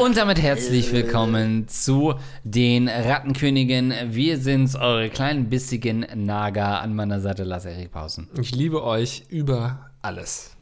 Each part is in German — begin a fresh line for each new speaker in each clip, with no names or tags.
Und damit herzlich willkommen zu den Rattenkönigen. Wir sind's, eure kleinen bissigen Naga. An meiner Seite Lars Erik Pausen.
Ich liebe euch über alles.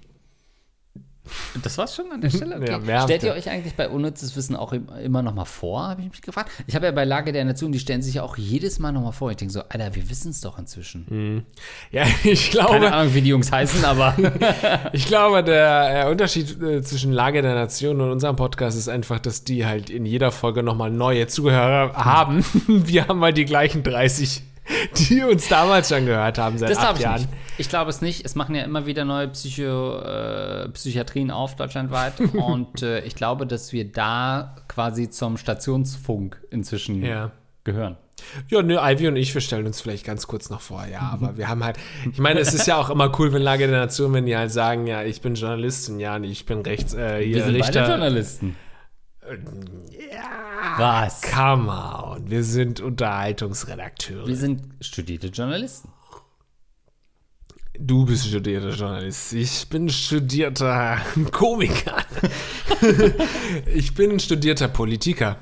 Das war's schon an der Stelle? Okay.
Ja,
Stellt ihr euch eigentlich bei unnützes Wissen auch im- immer noch mal vor, habe ich mich gefragt. Ich habe ja bei Lage der Nation, die stellen sich ja auch jedes Mal noch mal vor. Ich denke so, Alter, wir wissen es doch inzwischen.
Ja, ich
Keine
glaube,
Ahnung, wie die Jungs heißen, aber
ich glaube, der Unterschied äh, zwischen Lage der Nation und unserem Podcast ist einfach, dass die halt in jeder Folge nochmal neue Zuhörer haben. Wir haben halt die gleichen 30, die uns damals schon gehört haben seit
das
acht
ich
Jahren.
nicht. Ich glaube es nicht. Es machen ja immer wieder neue Psycho, äh, Psychiatrien auf deutschlandweit. und äh, ich glaube, dass wir da quasi zum Stationsfunk inzwischen
Ja.
gehören.
Ja, nö, Ivy und ich, wir stellen uns vielleicht ganz kurz noch vor, ja, aber wir haben halt, ich meine, es ist ja auch immer cool, wenn Lage der Nation, wenn die halt sagen, ja, ich bin Journalistin, ja, ich bin rechts, äh, hier
Wir sind beide
Richter.
Journalisten.
Ja,
Was?
come on, wir sind Unterhaltungsredakteure.
Wir sind studierte Journalisten.
Du bist studierter Journalist. Ich bin studierter Komiker. ich bin studierter Politiker.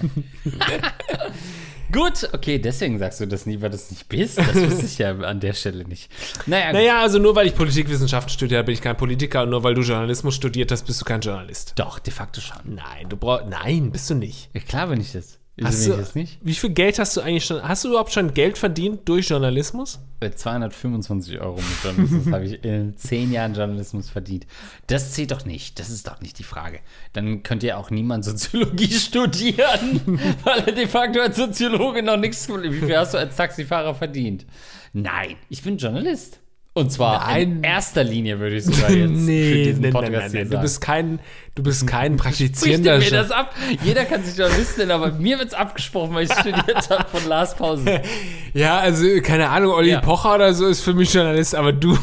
Gut, okay, deswegen sagst du das nie, weil du es nicht bist. Das wusste ich ja an der Stelle nicht. Naja,
Naja, also nur weil ich Politikwissenschaften studiere, bin ich kein Politiker und nur weil du Journalismus studiert hast, bist du kein Journalist.
doch, de facto schon.
Nein, du brauchst. Nein, bist du nicht.
Ja, klar bin ich das.
Hast du,
nicht?
Wie viel Geld hast du eigentlich schon? Hast du überhaupt schon Geld verdient durch Journalismus?
Bei 225 Euro mit Journalismus habe ich in zehn Jahren Journalismus verdient. Das zählt doch nicht. Das ist doch nicht die Frage. Dann könnte ja auch niemand Soziologie studieren, weil er de facto als Soziologe noch nichts. Wie viel hast du als Taxifahrer verdient? Nein, ich bin Journalist. Und zwar in
Nein.
erster Linie, würde ich sogar jetzt für
nee,
diesen
nein,
Podcast
nein, nein,
hier
nein. Du bist kein, du bist kein praktizierender
mir das ab? Jeder kann sich Journalist nennen, aber mir wird es abgesprochen, weil ich studiert habe von Lars Pausen.
Ja, also keine Ahnung, Olli
Ja.
Pocher oder so ist für mich Journalist, aber du.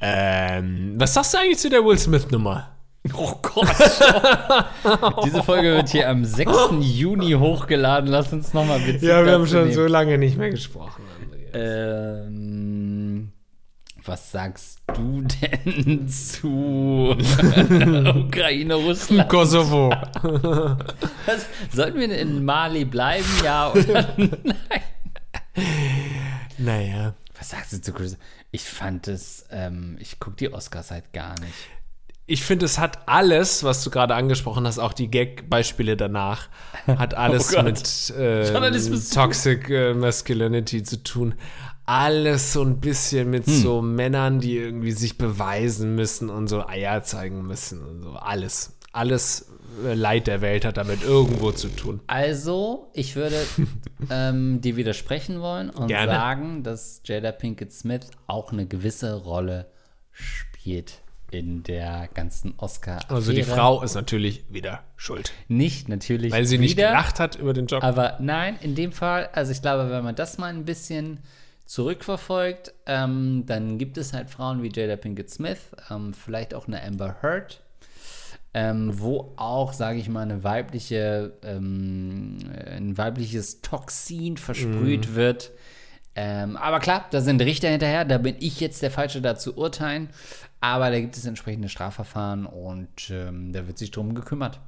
ähm, was sagst du eigentlich zu der Will Smith-Nummer?
Oh Gott. Diese Folge wird hier am 6. Juni hochgeladen. Lass uns nochmal
Ja, wir haben schon
nehmen.
so lange nicht mehr gesprochen.
Ähm, was sagst du denn zu Ukraine, Russland?
Kosovo.
Was, sollten wir in Mali bleiben, ja oder nein?
naja.
Was sagst du zu Chris? Ich fand es, ähm, ich gucke die Oscars halt gar nicht.
Ich finde, es hat alles, was du gerade angesprochen hast, auch die Gag-Beispiele danach, hat alles
Oh
mit ähm, Toxic äh, Masculinity zu tun. Alles so ein bisschen mit
Hm.
so Männern, die irgendwie sich beweisen müssen und so Eier zeigen müssen und so. Alles. Alles äh, Leid der Welt hat damit irgendwo zu tun.
Also, ich würde ähm, dir widersprechen wollen und
Gerne.
sagen, dass Jada Pinkett Smith auch eine gewisse Rolle spielt in der ganzen oscar -Affäre.
Also die Frau ist natürlich wieder schuld.
Nicht natürlich.
Weil sie nicht
wieder,
gelacht hat über den Job.
Aber nein, in dem Fall, also ich glaube, wenn man das mal ein bisschen zurückverfolgt, ähm, dann gibt es halt Frauen wie Jada Pinkett Smith, ähm, vielleicht auch eine Amber Heard, ähm, wo auch, sage ich mal, eine weibliche, ähm, ein weibliches Toxin versprüht wird. Ähm, aber klar, da sind Richter hinterher, da bin ich jetzt der Falsche, da zu urteilen. Aber da gibt es entsprechende Strafverfahren und ähm, da wird sich drum gekümmert.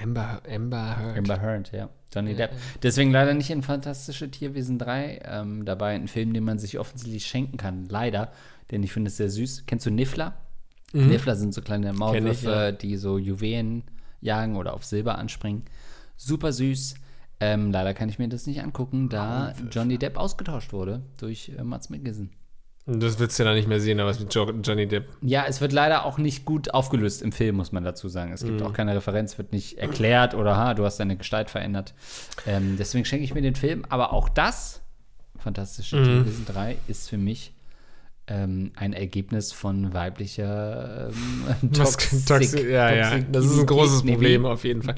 Amber, Amber Heard.
Amber Heard, ja. Johnny Depp. Deswegen leider nicht in Fantastische Tierwesen 3. Ähm, dabei ein Film, den man sich offensichtlich schenken kann. Leider. Denn ich finde es sehr süß. Kennst du Niffler? Niffler sind so kleine Maulwürfe,
Mhm. ja.
die so Juwelen jagen oder auf Silber anspringen. Super süß. Ähm, leider kann ich mir das nicht angucken, da Johnny Depp ausgetauscht wurde durch äh, Mats Mikkelsen.
Das willst du ja dann nicht mehr sehen, aber was mit jo Johnny Depp.
Ja, es wird leider auch nicht gut aufgelöst im Film, muss man dazu sagen. Es gibt auch keine Referenz, wird nicht erklärt oder ha, du hast deine Gestalt verändert. Ähm, deswegen schenke ich mir den Film. Aber auch das, Fantastische Tierwesen 3, ist für mich ähm, ein Ergebnis von weiblicher ähm, Toxik-
Toxi- ja, ja, das ist ein großes Problem auf jeden Fall.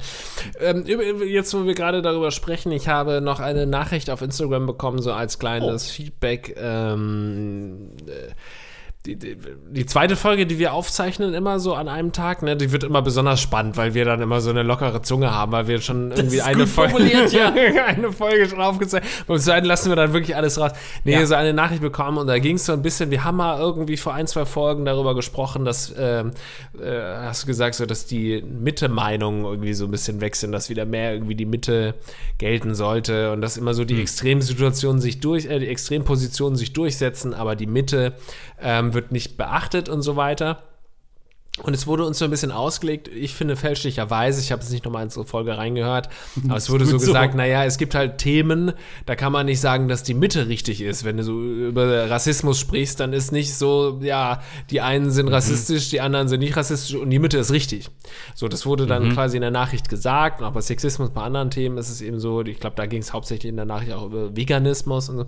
Ähm, jetzt, wo wir gerade darüber sprechen, ich habe noch eine Nachricht auf Instagram bekommen, so als kleines
Oh.
Feedback. Ähm, äh, die, die, die, zweite Folge, die wir aufzeichnen, immer so an einem Tag, ne, die wird immer besonders spannend, weil wir dann immer so eine lockere Zunge haben, weil wir schon irgendwie eine Folge, ja. eine Folge schon aufgezeichnet haben. Beim zweiten lassen wir dann wirklich alles raus. Nee, ja. so eine Nachricht bekommen und da ging es so ein bisschen, wir haben mal irgendwie vor ein, zwei Folgen darüber gesprochen, dass, ähm, äh, hast du gesagt, so, dass die Mitte-Meinungen irgendwie so ein bisschen wechseln, dass wieder mehr irgendwie die Mitte gelten sollte und dass immer so die hm. Extremsituationen sich durch, äh, die Extrempositionen sich durchsetzen, aber die Mitte ähm, wird nicht beachtet und so weiter. Und es wurde uns so ein bisschen ausgelegt, ich finde fälschlicherweise, ich habe es nicht nochmal in unsere Folge reingehört, aber es wurde so gesagt, so. naja, es gibt halt Themen, da kann man nicht sagen, dass die Mitte richtig ist. Wenn du so über Rassismus sprichst, dann ist nicht so, ja, die einen sind mhm. rassistisch, die anderen sind nicht rassistisch und die Mitte ist richtig. So, das wurde dann mhm. quasi in der Nachricht gesagt und auch bei Sexismus, bei anderen Themen ist es eben so, ich glaube, da ging es hauptsächlich in der Nachricht auch über Veganismus und so.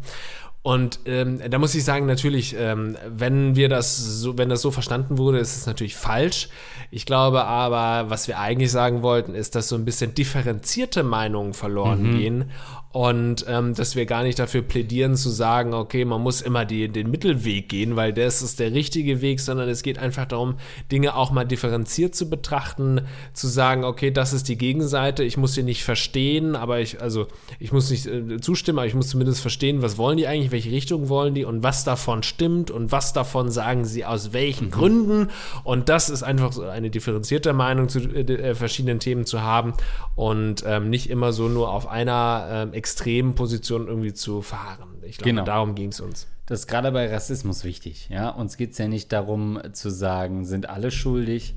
Und ähm, da muss ich sagen, natürlich, ähm, wenn wir das so, wenn das so verstanden wurde, ist es natürlich falsch. Ich glaube aber, was wir eigentlich sagen wollten, ist, dass so ein bisschen differenzierte Meinungen verloren mhm. gehen und ähm, dass wir gar nicht dafür plädieren zu sagen, okay, man muss immer die, den Mittelweg gehen, weil das ist der richtige Weg, sondern es geht einfach darum, Dinge auch mal differenziert zu betrachten, zu sagen, okay, das ist die Gegenseite, ich muss sie nicht verstehen, aber ich, also ich muss nicht äh, zustimmen, aber ich muss zumindest verstehen, was wollen die eigentlich, welche Richtung wollen die und was davon stimmt und was davon sagen sie aus welchen mhm. Gründen. Und das ist einfach so eine differenzierte Meinung zu äh, äh verschiedenen Themen zu haben und ähm, nicht immer so nur auf einer ähm, extremen Position irgendwie zu verharren. Ich glaube, genau. darum ging es uns.
Das ist gerade bei Rassismus wichtig. Ja? Uns geht es ja nicht darum zu sagen, sind alle schuldig,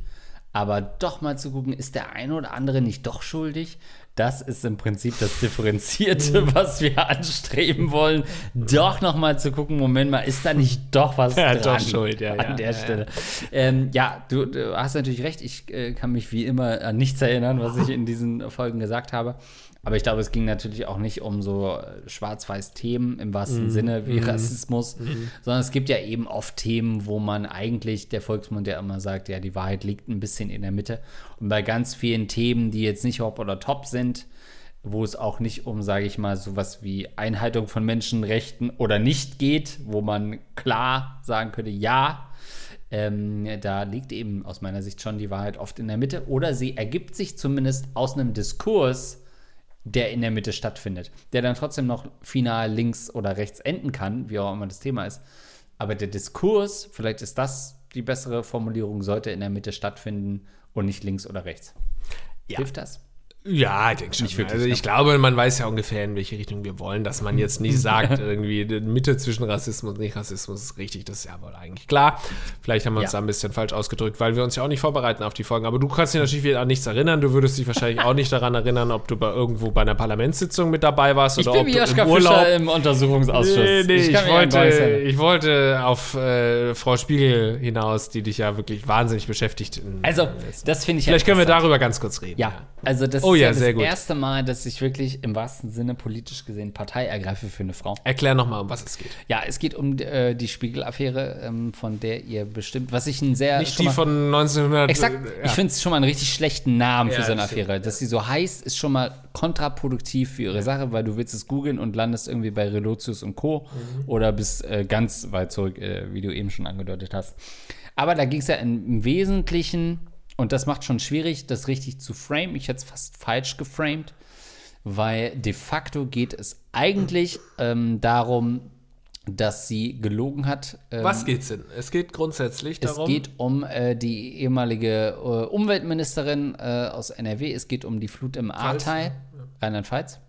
aber doch mal zu gucken, ist der eine oder andere nicht doch schuldig? Das ist im Prinzip das Differenzierte, mhm. was wir anstreben wollen. Doch noch mal zu gucken, Moment mal, ist da nicht doch was ja, dran doch schuld, ja, an ja, der ja, Stelle? Ja, ähm, ja du, du, hast natürlich recht. Ich äh, kann mich wie immer an nichts erinnern, was ich in diesen Folgen gesagt habe. Aber ich glaube, es ging natürlich auch nicht um so schwarz-weiß Themen im wahrsten mm, Sinne wie mm, Rassismus, mm. sondern es gibt ja eben oft Themen, wo man eigentlich, der Volksmund ja immer sagt, ja, die Wahrheit liegt ein bisschen in der Mitte. Und bei ganz vielen Themen, die jetzt nicht hopp oder top sind, wo es auch nicht um, sage ich mal, sowas wie Einhaltung von Menschenrechten oder nicht geht, wo man klar sagen könnte, ja, ähm, da liegt eben aus meiner Sicht schon die Wahrheit oft in der Mitte oder sie ergibt sich zumindest aus einem Diskurs, der in der Mitte stattfindet, der dann trotzdem noch final links oder rechts enden kann, wie auch immer das Thema ist. Aber der Diskurs, vielleicht ist das die bessere Formulierung, sollte in der Mitte stattfinden und nicht links oder rechts. Ja. Hilft das?
Ja, ich denke schon. Wirklich, also ich glaube, man weiß ja ungefähr, in welche Richtung wir wollen, dass man jetzt nicht sagt, irgendwie Mitte zwischen Rassismus und Nicht-Rassismus ist richtig, das ist ja wohl eigentlich klar. Vielleicht haben wir uns ja. da ein bisschen falsch ausgedrückt, weil wir uns ja auch nicht vorbereiten auf die Folgen. Aber du kannst dich natürlich wieder an nichts erinnern. Du würdest dich wahrscheinlich auch nicht daran erinnern, ob du bei irgendwo bei einer Parlamentssitzung mit dabei warst
oder
ich bin
ob du im Urlaub Fischer im Untersuchungsausschuss. Nee,
nee, ich, ich wollte, ich wollte auf äh, Frau Spiegel hinaus, die dich ja
das erste Mal, dass ich wirklich im wahrsten Sinne politisch gesehen Partei ergreife für eine Frau.
Erklär nochmal, um was es geht.
Ja, es geht um äh, die Spiegel-Affäre, ähm, von der ihr bestimmt, was ich ein sehr.
Nicht die mal, von 1900.
Exakt. Äh, ja. Ich finde es schon mal einen richtig schlechten Namen für so eine Affäre. Stimmt, Dass sie so heißt, ist schon mal kontraproduktiv für ihre Sache, weil du willst es googeln und landest irgendwie bei Relotius und Co. Mhm. oder bist äh, ganz weit zurück, äh, wie du eben schon angedeutet hast. Aber da ging es ja im Wesentlichen und das macht schon schwierig, das richtig zu frame. Ich hätte es fast falsch geframed, weil de facto geht es eigentlich ähm, darum, dass sie gelogen hat.
Ähm, Was geht's denn? Es geht grundsätzlich
darum. Es geht um äh, die ehemalige äh, Umweltministerin äh, aus NRW. Es geht um die Flut im Ahrtal. Rheinland-Pfalz.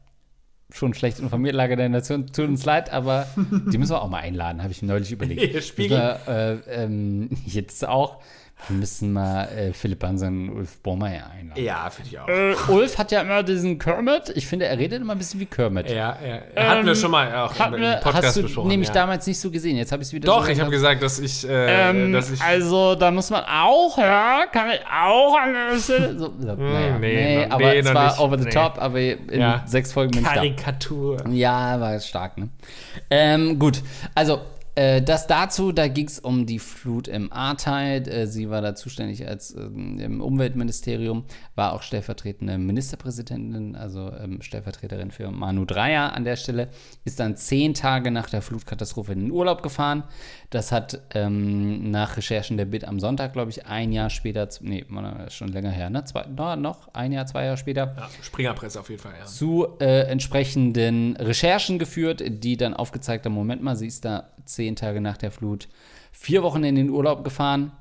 Schon schlecht informiert, Lage der Nation. Tut uns leid, aber die müssen wir auch mal einladen, habe ich neulich überlegt.
Spiegel.
Wir, äh, ähm, jetzt auch. Wir müssen mal äh, Philipp Bansen und Ulf Bormeier einladen.
Ja, finde ich auch.
Äh, Ulf hat ja immer diesen Kermit. Ich finde, er redet immer ein bisschen wie Kermit.
Ja, ja. Hatten ähm, wir schon mal auch im, im Podcast
hast du
besprochen.
nämlich
ja.
damals nicht so gesehen. Jetzt habe ich es wieder
Doch, so ich habe gesagt, dass ich, äh,
ähm,
dass ich.
Also, da muss man auch, ja, kann ich auch an der Stelle. So, so, hm, naja, nee, nee, aber nee, es war nicht. over the nee. top, aber in ja. sechs Folgen
bin Karikatur.
Ja, war stark, ne? Ähm, gut. Also, Äh, das dazu, da ging es um die Flut im Ahrteil. Äh, sie war da zuständig als ähm, im Umweltministerium, war auch stellvertretende Ministerpräsidentin, also ähm, Stellvertreterin für Manu Dreyer an der Stelle, ist dann zehn Tage nach der Flutkatastrophe in den Urlaub gefahren. Das hat ähm, nach Recherchen der BIT am Sonntag, glaube ich, ein Jahr später, nee, schon länger her, ne? Zwei, noch ein Jahr, zwei Jahre später.
Ja, Springerpresse auf jeden Fall, ja.
Zu äh, entsprechenden Recherchen geführt, die dann aufgezeigt haben: Moment mal, sie ist da zehn Tage nach der Flut vier Wochen in den Urlaub gefahren.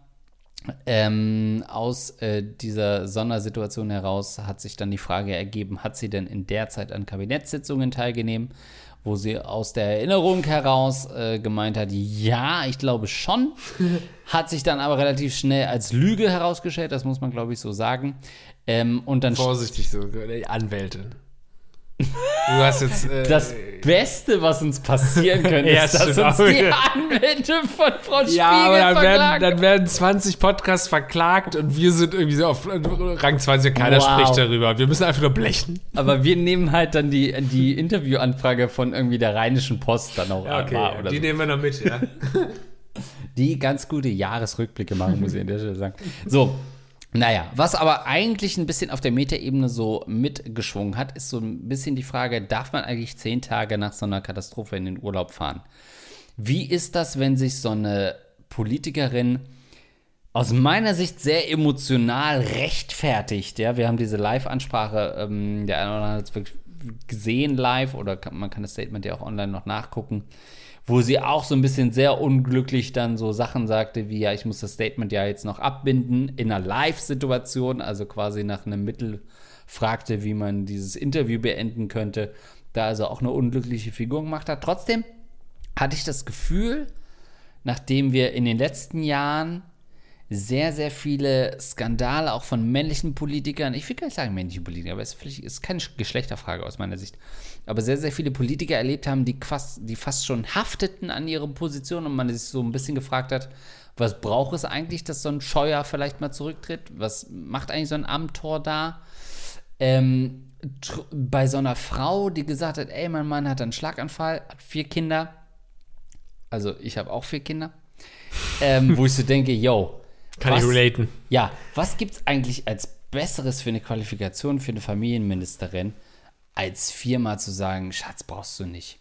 Ähm, aus äh, dieser Sondersituation heraus hat sich dann die Frage ergeben, hat sie denn in der Zeit an Kabinettssitzungen teilgenommen? Wo sie aus der Erinnerung heraus äh, gemeint hat, ja, ich glaube schon. hat sich dann aber relativ schnell als Lüge herausgestellt, das muss man, glaube ich, so sagen. Ähm, und dann
Vorsichtig so, die Anwältin. Du hast jetzt. Äh,
das Beste, was uns passieren könnte, ist, dass uns die Anwälte von Frau Spiegel Ja, aber
dann werden, dann werden 20 Podcasts verklagt und wir sind irgendwie so auf Rang 20 und keiner wow. spricht darüber. Wir müssen einfach nur blechen.
Aber wir nehmen halt dann die, die Interviewanfrage von irgendwie der Rheinischen Post dann auch
ja, okay. Oder
die
so. nehmen wir noch mit, ja.
die ganz gute Jahresrückblicke machen, muss ich an der Stelle sagen. So, naja, was aber eigentlich ein bisschen auf der Metaebene so mitgeschwungen hat, ist so ein bisschen die Frage, darf man eigentlich zehn Tage nach so einer Katastrophe in den Urlaub fahren? Wie ist das, wenn sich so eine Politikerin aus meiner Sicht sehr emotional rechtfertigt? Ja, wir haben diese Live-Ansprache, ähm, der eine oder andere hat es wirklich gesehen live oder kann, man kann das Statement ja auch online noch nachgucken wo sie auch so ein bisschen sehr unglücklich dann so Sachen sagte, wie ja, ich muss das Statement ja jetzt noch abbinden in einer Live-Situation, also quasi nach einem Mittel fragte, wie man dieses Interview beenden könnte, da also auch eine unglückliche Figur gemacht hat. Trotzdem hatte ich das Gefühl, nachdem wir in den letzten Jahren sehr, sehr viele Skandale auch von männlichen Politikern, ich will gar nicht sagen männlichen Politikern, aber es ist keine Geschlechterfrage aus meiner Sicht, aber sehr, sehr viele Politiker erlebt haben, die fast, die fast schon hafteten an ihre Position und man sich so ein bisschen gefragt hat, was braucht es eigentlich, dass so ein Scheuer vielleicht mal zurücktritt? Was macht eigentlich so ein Amtor da? Ähm, bei so einer Frau, die gesagt hat, ey, mein Mann hat einen Schlaganfall, hat vier Kinder, also ich habe auch vier Kinder, ähm, wo ich so denke, yo,
kann was, ich relaten.
Ja, was gibt es eigentlich als Besseres für eine Qualifikation für eine Familienministerin, als viermal zu sagen, Schatz, brauchst du nicht.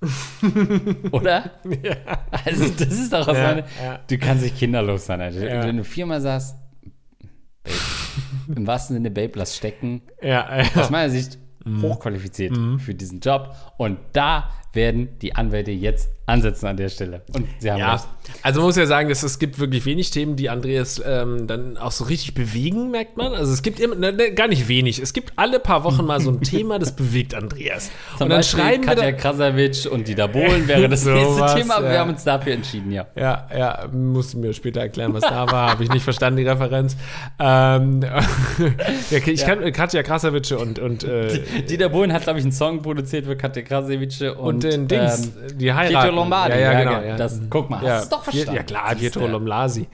Oder? Ja. Also, das ist doch was ja, meine, ja. Du kannst nicht kinderlos sein. Also, ja. Wenn du viermal sagst, Babe, im wahrsten Sinne, Babe, lass stecken.
Ja,
Aus meiner Sicht mhm. hochqualifiziert mhm. für diesen Job. Und da werden die Anwälte jetzt ansetzen an der Stelle. Und sie haben
ja, recht. Also man muss ja sagen, dass es gibt wirklich wenig Themen, die Andreas ähm, dann auch so richtig bewegen, merkt man. Also es gibt immer, ne, ne, gar nicht wenig. Es gibt alle paar Wochen mal so ein Thema, das bewegt Andreas.
Zum und dann Beispiel schreiben Katja wir Krasavitsch und Dieter Bohlen wäre das so nächste was, Thema, aber ja. wir haben uns dafür entschieden, ja.
Ja, ja, musst du mir später erklären, was da war. Habe ich nicht verstanden, die Referenz. Ähm, ja, ich ja. kann Katja Krasavitsch und, und äh,
Dieter Bohlen hat, glaube ich, einen Song produziert für Katja Krasavitsch und,
und den Dings, ähm, die Heirat.
Lombardi.
Ja, ja, genau. Ja.
Das, guck mal,
ja, hast du doch verstanden. Ja, klar, Pietro Lomlasi.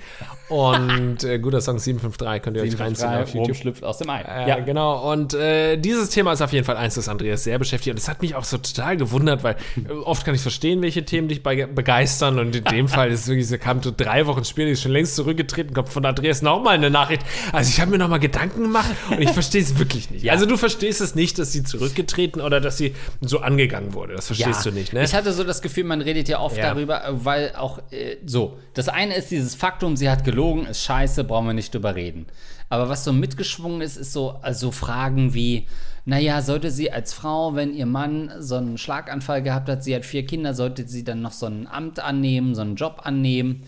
Und äh, guter Song 753 könnt ihr euch reinziehen
auf YouTube. schlüpft aus dem Ei.
Äh, ja, genau. Und äh, dieses Thema ist auf jeden Fall eins, das Andreas sehr beschäftigt. Und es hat mich auch so total gewundert, weil äh, oft kann ich verstehen, welche Themen dich begeistern. Und in dem Fall ist es wirklich, sie kam so drei Wochen später, ist schon längst zurückgetreten, kommt von Andreas nochmal eine Nachricht. Also ich habe mir nochmal Gedanken gemacht und ich verstehe es wirklich nicht. Ja. Also du verstehst es nicht, dass sie zurückgetreten oder dass sie so angegangen wurde. Das verstehst ja. du nicht, ne?
Ich hatte so das Gefühl, man redet ja oft darüber, weil auch äh, so, das eine ist dieses Faktum, sie hat gelogen, ist scheiße, brauchen wir nicht drüber reden. Aber was so mitgeschwungen ist, ist so also Fragen wie, naja, sollte sie als Frau, wenn ihr Mann so einen Schlaganfall gehabt hat, sie hat vier Kinder, sollte sie dann noch so ein Amt annehmen, so einen Job annehmen?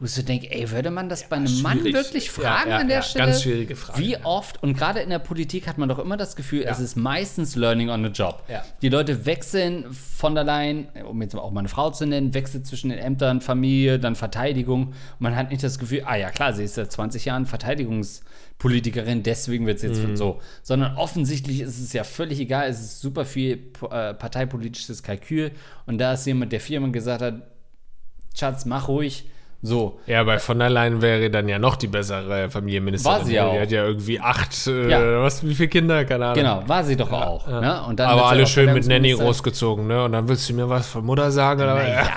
Wo ich so denke, ey, würde man das ja, bei einem schwierig. Mann wirklich fragen ja, ja, an der Stelle?
Ganz schwierige Frage.
Wie oft, und gerade in der Politik hat man doch immer das Gefühl, es ist meistens Learning on the Job. Die Leute wechseln von allein, um jetzt auch mal eine Frau zu nennen, wechselt zwischen den Ämtern, Familie, dann Verteidigung. Und man hat nicht das Gefühl, ah ja, klar, sie ist seit 20 Jahren Verteidigungspolitikerin, deswegen wird es jetzt mhm. so. Sondern offensichtlich ist es ja völlig egal, es ist super viel äh, parteipolitisches Kalkül. Und da ist jemand, der Firmen gesagt hat, Schatz, mach ruhig So.
Ja, bei von der Leyen wäre dann ja noch die bessere Familienministerin.
War sie ja
Die
auch.
hat ja irgendwie acht, äh,
Ja.
was, wie viele Kinder? Keine Ahnung.
Genau, war sie doch auch. Ne? Und dann
Aber alle schön mit Nanny großgezogen, ne? Und dann willst du mir was von Mutter sagen? Oder?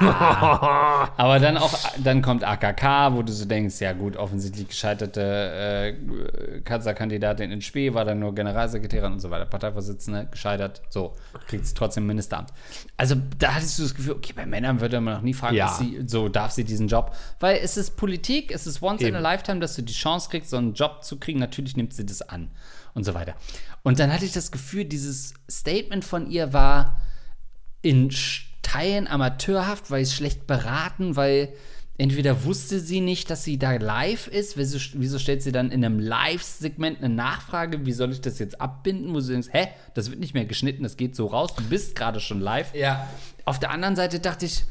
Aber dann auch, dann kommt AKK, wo du so denkst, ja gut, offensichtlich gescheiterte äh, Kanzlerkandidatin in Spee, war dann nur Generalsekretärin und so weiter, Parteivorsitzende, gescheitert, so, kriegt sie trotzdem Ministeramt. Also da hattest du das Gefühl, okay, bei Männern würde man noch nie fragen,
Ja.
sie, so darf sie diesen Job, weil es ist Politik, es ist once in
Eben.
a lifetime, dass du die Chance kriegst, so einen Job zu kriegen, natürlich nimmt sie das an und so weiter. Und dann hatte ich das Gefühl, dieses Statement von ihr war, in Teilen amateurhaft, weil es schlecht beraten, weil entweder wusste sie nicht, dass sie da live ist, wieso, wieso stellt sie dann in einem Live-Segment eine Nachfrage, wie soll ich das jetzt abbinden, wo du denkst, hä, das wird nicht mehr geschnitten, das geht so raus, du bist gerade schon live.
Ja.
Auf der anderen Seite dachte ich,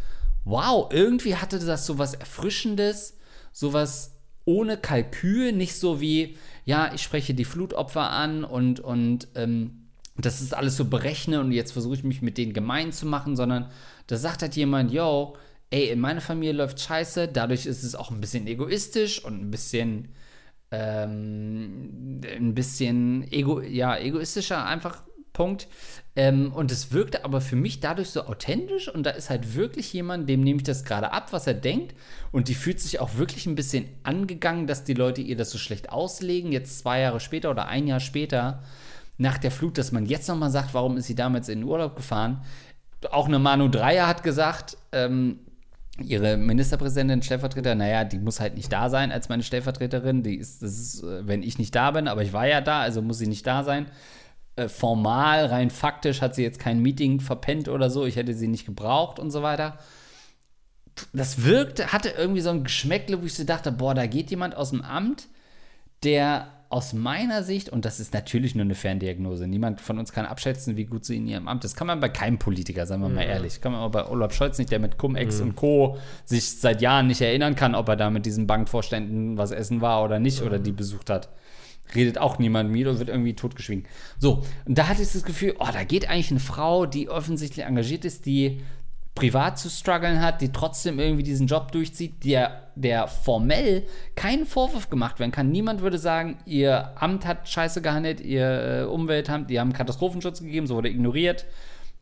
wow, irgendwie hatte das sowas Erfrischendes, sowas ohne Kalkül, nicht so wie, ja, ich spreche die Flutopfer an und, und ähm, das ist alles so berechne und jetzt versuche ich mich mit denen gemein zu machen, sondern da sagt halt jemand, yo, ey, in meiner Familie läuft scheiße, dadurch ist es auch ein bisschen egoistisch und ein bisschen ähm, ein bisschen ego, ja, egoistischer einfach Punkt. Ähm, und es wirkte aber für mich dadurch so authentisch und da ist halt wirklich jemand, dem nehme ich das gerade ab, was er denkt. Und die fühlt sich auch wirklich ein bisschen angegangen, dass die Leute ihr das so schlecht auslegen, jetzt zwei Jahre später oder ein Jahr später nach der Flut, dass man jetzt nochmal sagt, warum ist sie damals in den Urlaub gefahren. Auch eine Manu Dreier hat gesagt, ähm, ihre Ministerpräsidentin, Stellvertreter, naja, die muss halt nicht da sein als meine Stellvertreterin. Die ist, das ist, äh, wenn ich nicht da bin, aber ich war ja da, also muss sie nicht da sein. Äh, formal, rein faktisch hat sie jetzt kein Meeting verpennt oder so. Ich hätte sie nicht gebraucht und so weiter. Das wirkte, hatte irgendwie so ein Geschmäckle, wo ich so dachte, boah, da geht jemand aus dem Amt, der aus meiner Sicht, und das ist natürlich nur eine Ferndiagnose, niemand von uns kann abschätzen, wie gut sie in ihrem Amt ist. Kann man bei keinem Politiker, sagen wir mal ehrlich. Kann man auch bei Olaf Scholz nicht, der mit Cum-Ex und Co. sich seit Jahren nicht erinnern kann, ob er da mit diesen Bankvorständen was essen war oder nicht oder die besucht hat. Redet auch niemand mit und wird irgendwie totgeschwiegen. So, und da hatte ich das Gefühl, oh, da geht eigentlich eine Frau, die offensichtlich engagiert ist, die privat zu strugglen hat, die trotzdem irgendwie diesen Job durchzieht, der, der formell keinen Vorwurf gemacht werden kann. Niemand würde sagen, ihr Amt hat scheiße gehandelt, ihr äh, Umweltamt, die haben Katastrophenschutz gegeben, so wurde ignoriert.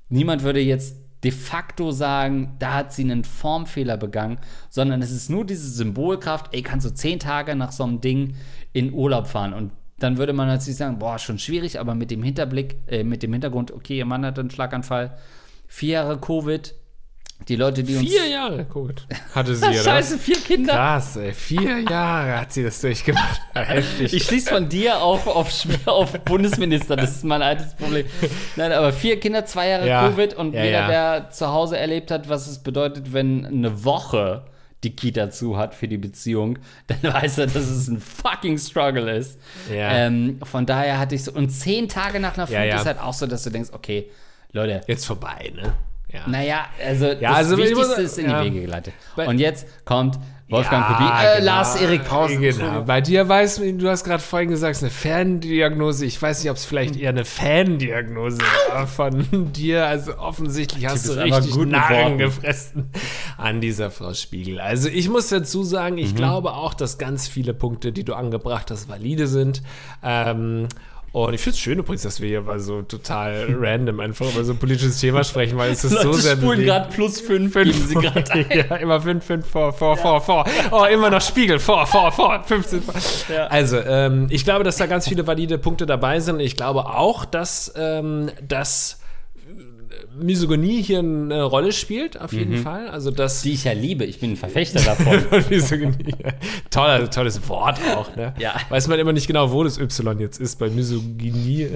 Niemand würde jetzt de facto sagen, da hat sie einen Formfehler begangen, sondern es ist nur diese Symbolkraft, ey, kannst du zehn Tage nach so einem Ding in Urlaub fahren? Und dann würde man natürlich sagen, boah, schon schwierig, aber mit dem Hinterblick, äh, mit dem Hintergrund, okay, ihr Mann hat einen Schlaganfall, vier Jahre Covid, die Leute, die uns
Vier Jahre, gut. Hatte sie, oder?
Scheiße, vier Kinder.
Krass, ey. Vier Jahre hat sie das durchgemacht. Heftig.
Ich schließe von dir auf, auf, auf Bundesminister, das ist mein altes Problem. Nein, aber vier Kinder, zwei Jahre
Ja.
Covid und
Ja,
jeder,
ja.
der zu Hause erlebt hat, was es bedeutet, wenn eine Woche die Kita zu hat für die Beziehung, dann weiß er, dass es ein fucking Struggle ist.
Ja.
Ähm, von daher hatte ich so, und zehn Tage nach einer Flut
Ja, ja.
ist halt auch so, dass du denkst, okay, Leute,
Jetzt vorbei, ne? Ja.
naja, also das
also ich
Wichtigste
muss-
ist in
ja.
die Wege geleitet. Und jetzt kommt Wolfgang
Ja,
Kubie, äh,
genau.
Lars Erik Pausen.
Genau. Bei dir weiß man, du hast gerade vorhin gesagt, es ist eine Ferndiagnose. Ich weiß nicht, ob es vielleicht eher eine Fandiagnose war von dir. Also offensichtlich hast du richtig Narren
Worten.
gefressen an dieser Frau Spiegel. Also ich muss dazu sagen,
Mhm.
ich glaube auch, dass ganz viele Punkte, die du angebracht hast, valide sind. Ähm, und ich finde es schön übrigens, dass wir hier mal so total random einfach über so ein politisches Thema sprechen, weil es ist so
Leute
sehr
spulen gerade plus fünf, geben sie gerade ein.
ja, immer 5, 5, vor, vor, vor, vor. Oh, immer noch Spiegel, vor, vor, vor, 15 vor.
Ja.
Also, ähm, ich glaube, dass da ganz viele valide Punkte dabei sind. Ich glaube auch, dass, ähm, dass Misogynie hier eine Rolle spielt, auf jeden Fall. Also, dass
Die ich ja liebe, ich bin ein Verfechter davon.
Misogynie. Toller, tolles Wort auch, ne?
Ja.
Weiß man immer nicht genau, wo das Y jetzt ist bei Misogynie.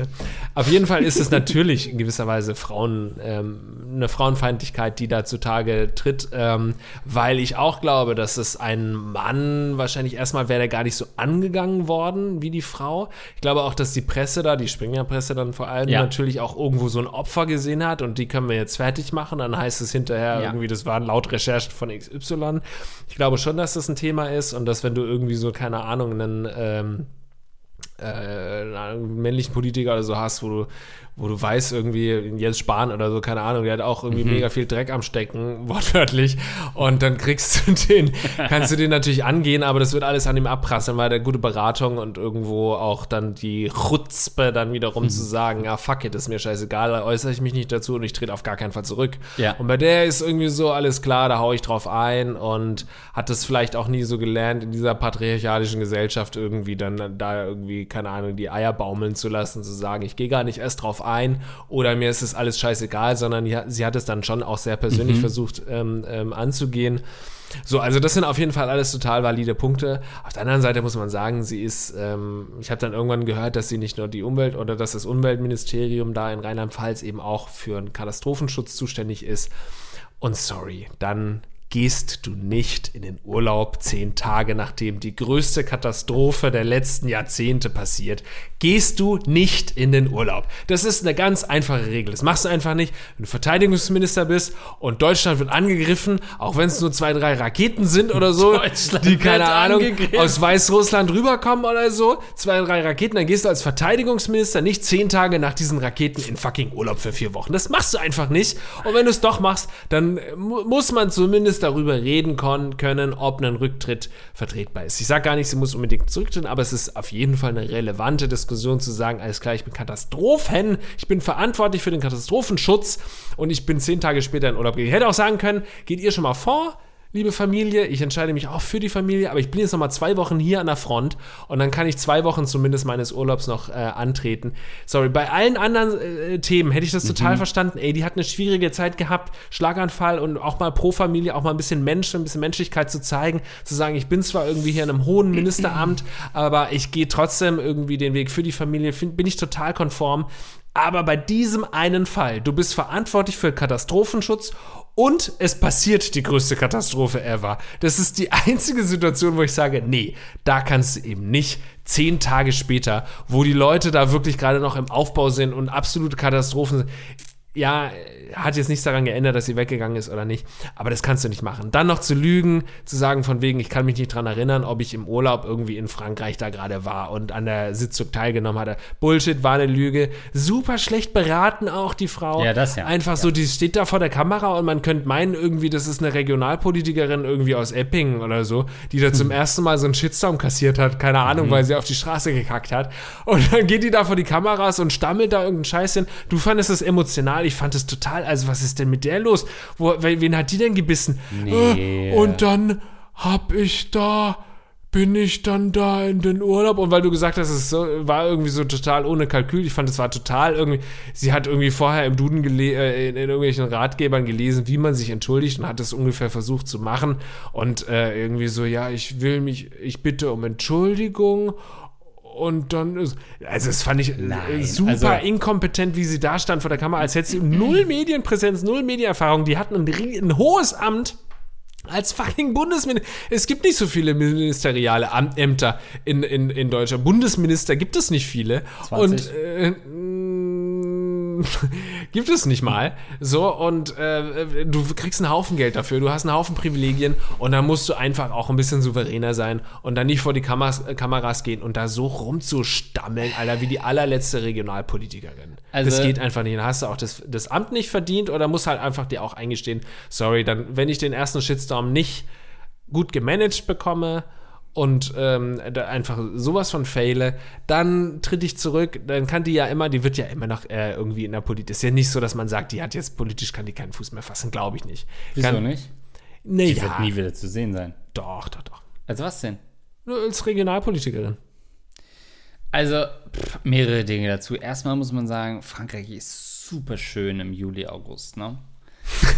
Auf jeden Fall ist es natürlich in gewisser Weise Frauen, ähm, eine Frauenfeindlichkeit, die da zutage tritt, ähm, weil ich auch glaube, dass es ein Mann wahrscheinlich erstmal wäre der gar nicht so angegangen worden wie die Frau. Ich glaube auch, dass die Presse da, die Springer-Presse dann vor allem
Ja.
natürlich auch irgendwo so ein Opfer gesehen hat und die können wir jetzt fertig machen. Dann heißt es hinterher
Ja.
irgendwie, das waren laut Recherchen von XY. Ich glaube schon, dass das ein Thema ist und dass wenn du irgendwie so, keine Ahnung, einen, ähm, äh, einen männlichen Politiker oder so hast, wo du, wo du weißt, irgendwie, Jens Spahn oder so, keine Ahnung, der hat auch irgendwie
Mhm.
mega viel Dreck am Stecken, wortwörtlich. Und dann kriegst du den, kannst du den natürlich angehen, aber das wird alles an ihm abprasseln, weil der gute Beratung und irgendwo auch dann die Chutzpe dann wiederum
Mhm.
zu sagen, ja, fuck it, ist mir scheißegal, da äußere ich mich nicht dazu und ich trete auf gar keinen Fall zurück.
Ja.
Und bei der ist irgendwie so, alles klar, da hau ich drauf ein und hat das vielleicht auch nie so gelernt, in dieser patriarchalischen Gesellschaft irgendwie dann da irgendwie, keine Ahnung, die Eier baumeln zu lassen, zu sagen, ich gehe gar nicht erst drauf ein oder mir ist es alles scheißegal, sondern sie hat es dann schon auch sehr persönlich versucht ähm, ähm, anzugehen. So, also das sind auf jeden Fall alles total valide Punkte. Auf der anderen Seite muss man sagen, sie ist, ähm, ich habe dann irgendwann gehört, dass sie nicht nur die Umwelt oder dass das Umweltministerium da in Rheinland-Pfalz eben auch für einen Katastrophenschutz zuständig ist. Und sorry, dann gehst du nicht in den Urlaub zehn Tage, nachdem die größte Katastrophe der letzten Jahrzehnte passiert. Gehst du nicht in den Urlaub. Das ist eine ganz einfache Regel. Das machst du einfach nicht, wenn du Verteidigungsminister bist und Deutschland wird angegriffen, auch wenn es nur zwei, drei Raketen sind oder so, die, keine Ahnung,
angegriffen.
aus Weißrussland rüberkommen oder so, zwei, drei Raketen, dann gehst du als Verteidigungsminister nicht zehn Tage nach diesen Raketen in fucking Urlaub für vier Wochen. Das machst du einfach nicht. Und wenn du es doch machst, dann mu muss man zumindest darüber reden können, ob ein Rücktritt vertretbar ist. Ich sage gar nicht, sie muss unbedingt zurücktreten, aber es ist auf jeden Fall eine relevante Diskussion zu sagen, alles klar, ich bin Katastrophen, ich bin verantwortlich für den Katastrophenschutz und ich bin zehn Tage später in Urlaub gegangen. Ich hätte auch sagen können, geht ihr schon mal vor? Liebe Familie, ich entscheide mich auch für die Familie, aber ich bin jetzt noch mal zwei Wochen hier an der Front und dann kann ich zwei Wochen zumindest meines Urlaubs noch äh, antreten. Sorry, bei allen anderen äh, Themen hätte ich das total verstanden. Ey, die hat eine schwierige Zeit gehabt, Schlaganfall und auch mal pro Familie, auch mal ein bisschen Mensch, ein bisschen Menschlichkeit zu zeigen, zu sagen, ich bin zwar irgendwie hier in einem hohen Ministeramt, aber ich gehe trotzdem irgendwie den Weg für die Familie, find, bin ich total konform. Aber bei diesem einen Fall, du bist verantwortlich für Katastrophenschutz und es passiert die größte Katastrophe ever. Das ist die einzige Situation, wo ich sage, nee, da kannst du eben nicht zehn Tage später, wo die Leute da wirklich gerade noch im Aufbau sind und absolute Katastrophen sind. Ja, hat jetzt nichts daran geändert, dass sie weggegangen ist oder nicht. Aber das kannst du nicht machen. Dann noch zu lügen, zu sagen von wegen, ich kann mich nicht dran erinnern, ob ich im Urlaub irgendwie in Frankreich da gerade war und an der Sitzung teilgenommen hatte. Bullshit, war eine Lüge. Super schlecht beraten auch die Frau.
Ja, das ja.
Einfach so, die steht da vor der Kamera und man könnte meinen irgendwie, das ist eine Regionalpolitikerin irgendwie aus Eppingen oder so, die da
Hm.
zum ersten Mal so einen Shitstorm kassiert hat. Keine Ahnung, weil sie auf die Straße gekackt hat. Und dann geht die da vor die Kameras und stammelt da irgendeinen Scheiß hin. Du fandest es emotional, ich fand es total, also was ist denn mit der los? Wo, wen hat die denn gebissen?
Nee.
Äh, Und dann hab ich da, bin ich dann da in den Urlaub und weil du gesagt hast, es war irgendwie so total ohne Kalkül, ich fand es war total irgendwie, sie hat irgendwie vorher im Duden äh, in, in irgendwelchen Ratgebern gelesen, wie man sich entschuldigt und hat es ungefähr versucht zu machen und äh, irgendwie so, ja, ich will mich, ich bitte um Entschuldigung und dann ist, also das fand ich äh,
Nein,
super
also-
inkompetent, wie sie da stand vor der Kamera, als hätte sie null Medienpräsenz, null Medienerfahrung, die hatten ein, ein hohes Amt, als fucking Bundesminister. Es gibt nicht so viele ministeriale Am- Ämter in, in, in Deutschland. Bundesminister gibt es nicht viele.
20.
Und äh, gibt es nicht mal. So, und äh, du kriegst einen Haufen Geld dafür, du hast einen Haufen Privilegien und dann musst du einfach auch ein bisschen souveräner sein und dann nicht vor die Kameras, äh, Kameras gehen und da so rumzustammeln, Alter, wie die allerletzte Regionalpolitikerin.
Also-
das geht einfach nicht. Dann hast du auch das, das Amt nicht verdient oder musst halt einfach dir auch eingestehen, sorry, dann, wenn ich den ersten Shitstorm nicht gut gemanagt bekomme und ähm, einfach sowas von faile, dann tritt ich zurück, dann kann die ja immer, die wird ja immer noch äh, irgendwie in der Politik. Ist ja nicht so, dass man sagt, die hat jetzt politisch, kann die keinen Fuß mehr fassen, glaube ich nicht.
Wieso
kann,
nicht?
Nee,
Die
ja,
wird nie wieder zu sehen sein.
doch, doch, doch.
Also was denn?
Nur als Regionalpolitikerin.
Also pff, mehrere Dinge dazu. Erstmal muss man sagen, Frankreich ist super schön im Juli, August, ne?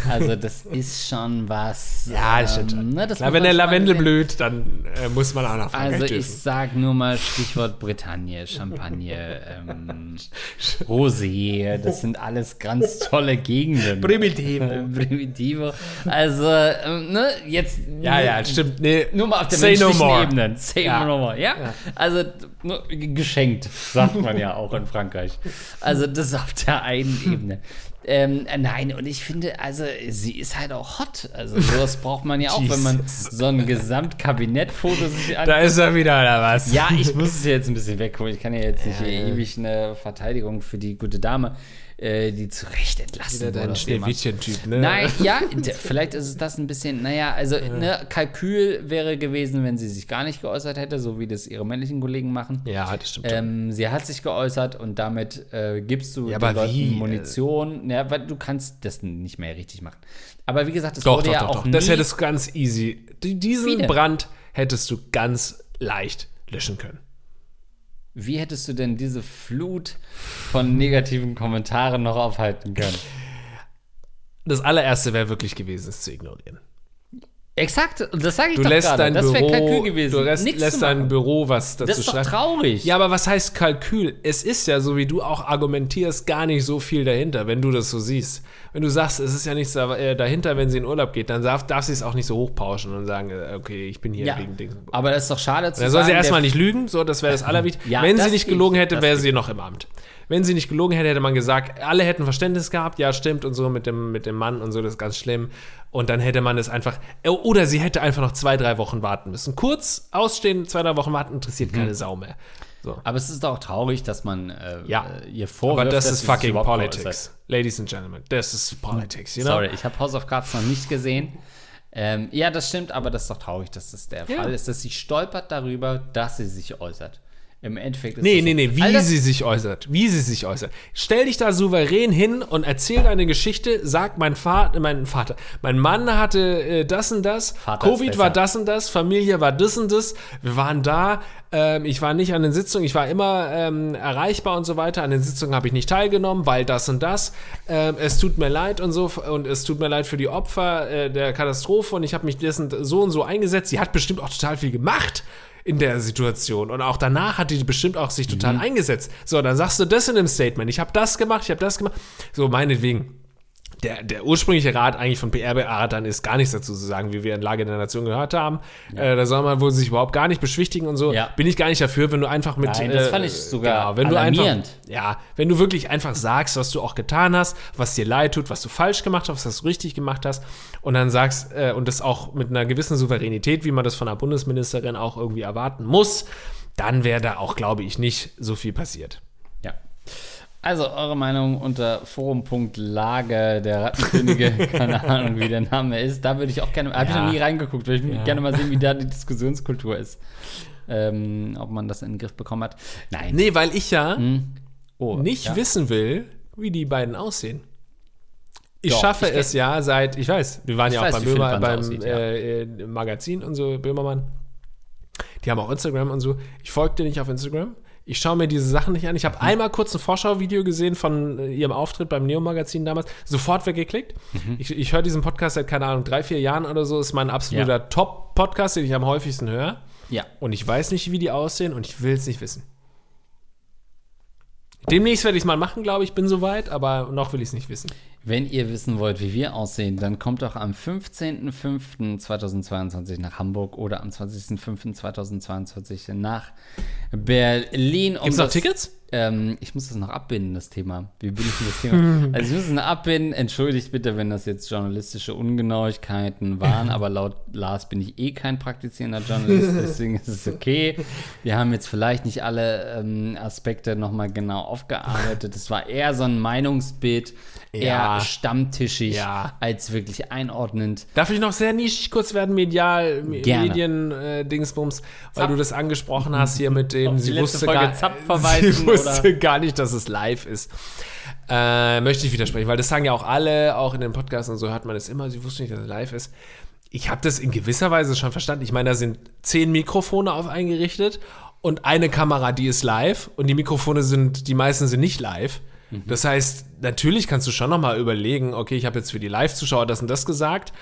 Also das ist schon was.
Ja, das stimmt
ähm,
schon.
ne, das muss
wenn der Lavendel
sehen.
blüht, dann äh, muss man auch nach Frankreich
Also ich
dürfen.
sag nur mal Stichwort Bretagne, Champagne, ähm, Rosé, das sind alles ganz tolle Gegenden.
Primitivo.
Primitivo. Also, ähm, ne, jetzt.
Ja, ja, stimmt. Nee,
Nur mal auf der
say no
menschlichen
more.
Ebene. Say
Ja.
no more, ja? Also, nur geschenkt, sagt man ja auch in Frankreich. Also, das auf der einen Ebene. Ähm, äh, nein, und ich finde, also sie ist halt auch hot. Also sowas braucht man ja auch, wenn man so ein Gesamtkabinettfoto sich
Da ist er wieder, oder was?
Ja, ich muss es jetzt ein bisschen wegholen. Ich kann ja jetzt nicht
Ja, ja.
ewig eine Verteidigung für die gute Dame, äh, die zu Recht entlassen
Wieder
wurde.
dein. Schneewittchen-Typ, ne?
Nein, ja, vielleicht ist es das ein bisschen, naja, also ne, Kalkül wäre gewesen, wenn sie sich gar nicht geäußert hätte, so wie das ihre männlichen Kollegen machen.
Ja, das stimmt.
Ähm, sie hat sich geäußert und damit äh, gibst du
Ja,
den
aber
Leuten
wie?
Munition. Ja, weil du kannst das nicht mehr richtig machen. Aber wie gesagt, es
doch,
wurde
doch,
ja
doch,
auch
doch.
nie,
Das hättest du ganz easy. Die- Diesen
denn?
Brand hättest du ganz leicht löschen können.
Wie hättest du denn diese Flut von negativen Kommentaren noch aufhalten können?
Das allererste wäre wirklich gewesen, es zu ignorieren.
Exakt, und das sage ich
Du
doch
lässt
gerade.
dein
Das wäre Kalkül gewesen.
du lässt,
Nichts
lässt
zu
dein. Büro was dazu
Das ist doch
schreiben.
traurig.
Ja, aber was heißt Kalkül? Es ist ja, so wie du auch argumentierst, gar nicht so viel dahinter, wenn du das so siehst. Wenn du sagst, es ist ja nichts äh, dahinter, wenn sie in Urlaub geht, dann darf, darf sie es auch nicht so hochpauschen und sagen, äh, okay, ich bin hier
Ja,
wegen Dings.
aber das ist doch schade zu
Dann soll sie
sagen,
erstmal nicht lügen, so, das wäre das Allerwichtigste.
Ja,
Wenn sie
das
nicht
geht,
gelogen hätte, wäre sie noch im Amt. Wenn sie nicht gelogen hätte, hätte man gesagt, alle hätten Verständnis gehabt, ja, stimmt und so mit dem, mit dem Mann und so, das ist ganz schlimm. Und dann hätte man es einfach, äh, oder sie hätte einfach noch zwei, drei Wochen warten müssen. Kurz ausstehen, zwei, drei Wochen warten, interessiert
Mhm.
keine Sau mehr. So.
Aber es ist doch traurig, dass man äh,
Ja.
äh, ihr vorwirft,
Aber das
dass
ist fucking politics. Ladies and Gentlemen, das ist politics, you know?
Sorry, ich habe House of Cards noch nicht gesehen. Ähm, ja, das stimmt, aber das ist doch traurig, dass das der
Ja.
Fall ist, dass sie stolpert darüber, dass sie sich äußert. Im Endeffekt ist
Nee,
das
nee,
so.
nee, wie
das-
sie sich äußert. Wie sie sich äußert. Stell dich da souverän hin und erzähl eine Geschichte. Sag, mein Vater, mein Vater, mein Mann hatte äh, das und das.
Vater
Covid war das und das. Familie war das und das. Wir waren da. Ähm, ich war nicht an den Sitzungen. Ich war immer ähm, erreichbar und so weiter. An den Sitzungen habe ich nicht teilgenommen, weil das und das. Ähm, es tut mir leid und so. Und es tut mir leid für die Opfer äh, der Katastrophe. Und ich habe mich dessen so und so eingesetzt. Sie hat bestimmt auch total viel gemacht in der Situation. Und auch danach hat die bestimmt auch sich total eingesetzt. So, dann sagst du das in einem Statement. Ich habe das gemacht, ich habe das gemacht. So, meinetwegen. Der, der ursprüngliche Rat eigentlich von PR-Beratern ist gar nichts dazu zu sagen, wie wir in Lage der Nation gehört haben. Äh, da soll man wohl sich überhaupt gar nicht beschwichtigen und so.
Ja.
Bin ich gar nicht dafür, wenn du einfach mit.
Nein, das
äh,
fand ich sogar
wenn du einfach,
alarmierend.
Ja, wenn du wirklich einfach sagst, was du auch getan hast, was dir leid tut, was du falsch gemacht hast, was du richtig gemacht hast und dann sagst, äh, und das auch mit einer gewissen Souveränität, wie man das von einer Bundesministerin auch irgendwie erwarten muss, dann wäre da auch, glaube ich, nicht so viel passiert.
Ja. Also, eure Meinung unter forum.lage der Rattenkönige, keine Ahnung, wie der Name ist. Da würde ich auch gerne, habe ich
Ja.
noch nie reingeguckt, würde ich
Ja.
gerne mal sehen, wie da die Diskussionskultur ist. Ähm, ob man das in den Griff bekommen hat. Nein.
Nee, weil ich ja
Oh,
nicht
ja.
wissen will, wie die beiden aussehen. Ich
Doch,
schaffe
ich
es ja seit, ich weiß, wir waren
Ich
ja auch
weiß,
beim,
wie Philipp
Böhmer, beim
aussieht, ja.
äh, äh, Magazin und so, Böhmermann. Die haben auch Instagram und so. Ich folge dir nicht auf Instagram. Ich schaue mir diese Sachen nicht an. Ich habe
Mhm.
einmal kurz ein Vorschauvideo gesehen von äh, ihrem Auftritt beim Neo-Magazin damals. Sofort weggeklickt.
Mhm.
Ich, ich höre diesen Podcast seit, keine Ahnung, drei, vier Jahren oder so. Ist mein absoluter
Ja.
Top-Podcast, den ich am häufigsten höre.
Ja.
Und ich weiß nicht, wie die aussehen und ich will es nicht wissen. Demnächst werde ich es mal machen, glaube ich, bin soweit, aber noch will ich es nicht wissen.
Wenn ihr wissen wollt, wie wir aussehen, dann kommt doch am 15.05.2022 nach Hamburg oder am 20.05.2022 nach Berlin. Um
Gibt es noch Tickets?
Ähm, ich muss das noch abbinden, das Thema. Wie bin ich in das Thema? Also ich muss es noch abbinden. Entschuldigt bitte, wenn das jetzt journalistische Ungenauigkeiten waren, aber laut Lars bin ich eh kein praktizierender Journalist, deswegen ist es okay. Wir haben jetzt vielleicht nicht alle ähm, Aspekte nochmal genau aufgearbeitet. Es war eher so ein Meinungsbild,
Ja.
eher stammtischig,
Ja.
als wirklich einordnend.
Darf ich noch sehr nischig kurz werden, medial, Me-
Gerne.
Medien, äh, Dingsbums, weil
Zapp.
du das angesprochen hast hier mit dem,
Auf
sie wusste,
Folge
gar,
Zapp verweisen,
wusste
oder?
gar nicht, dass es live ist. Äh, möchte ich widersprechen, weil das sagen ja auch alle, auch in den Podcasts und so hört man es immer, sie wusste nicht, dass es live ist. Ich habe das in gewisser Weise schon verstanden. Ich meine, da sind zehn Mikrofone auf eingerichtet und eine Kamera, die ist live und die Mikrofone sind, die meisten sind nicht live. Das heißt, natürlich kannst du schon noch mal überlegen, okay, ich habe jetzt für die Live-Zuschauer das und das gesagt,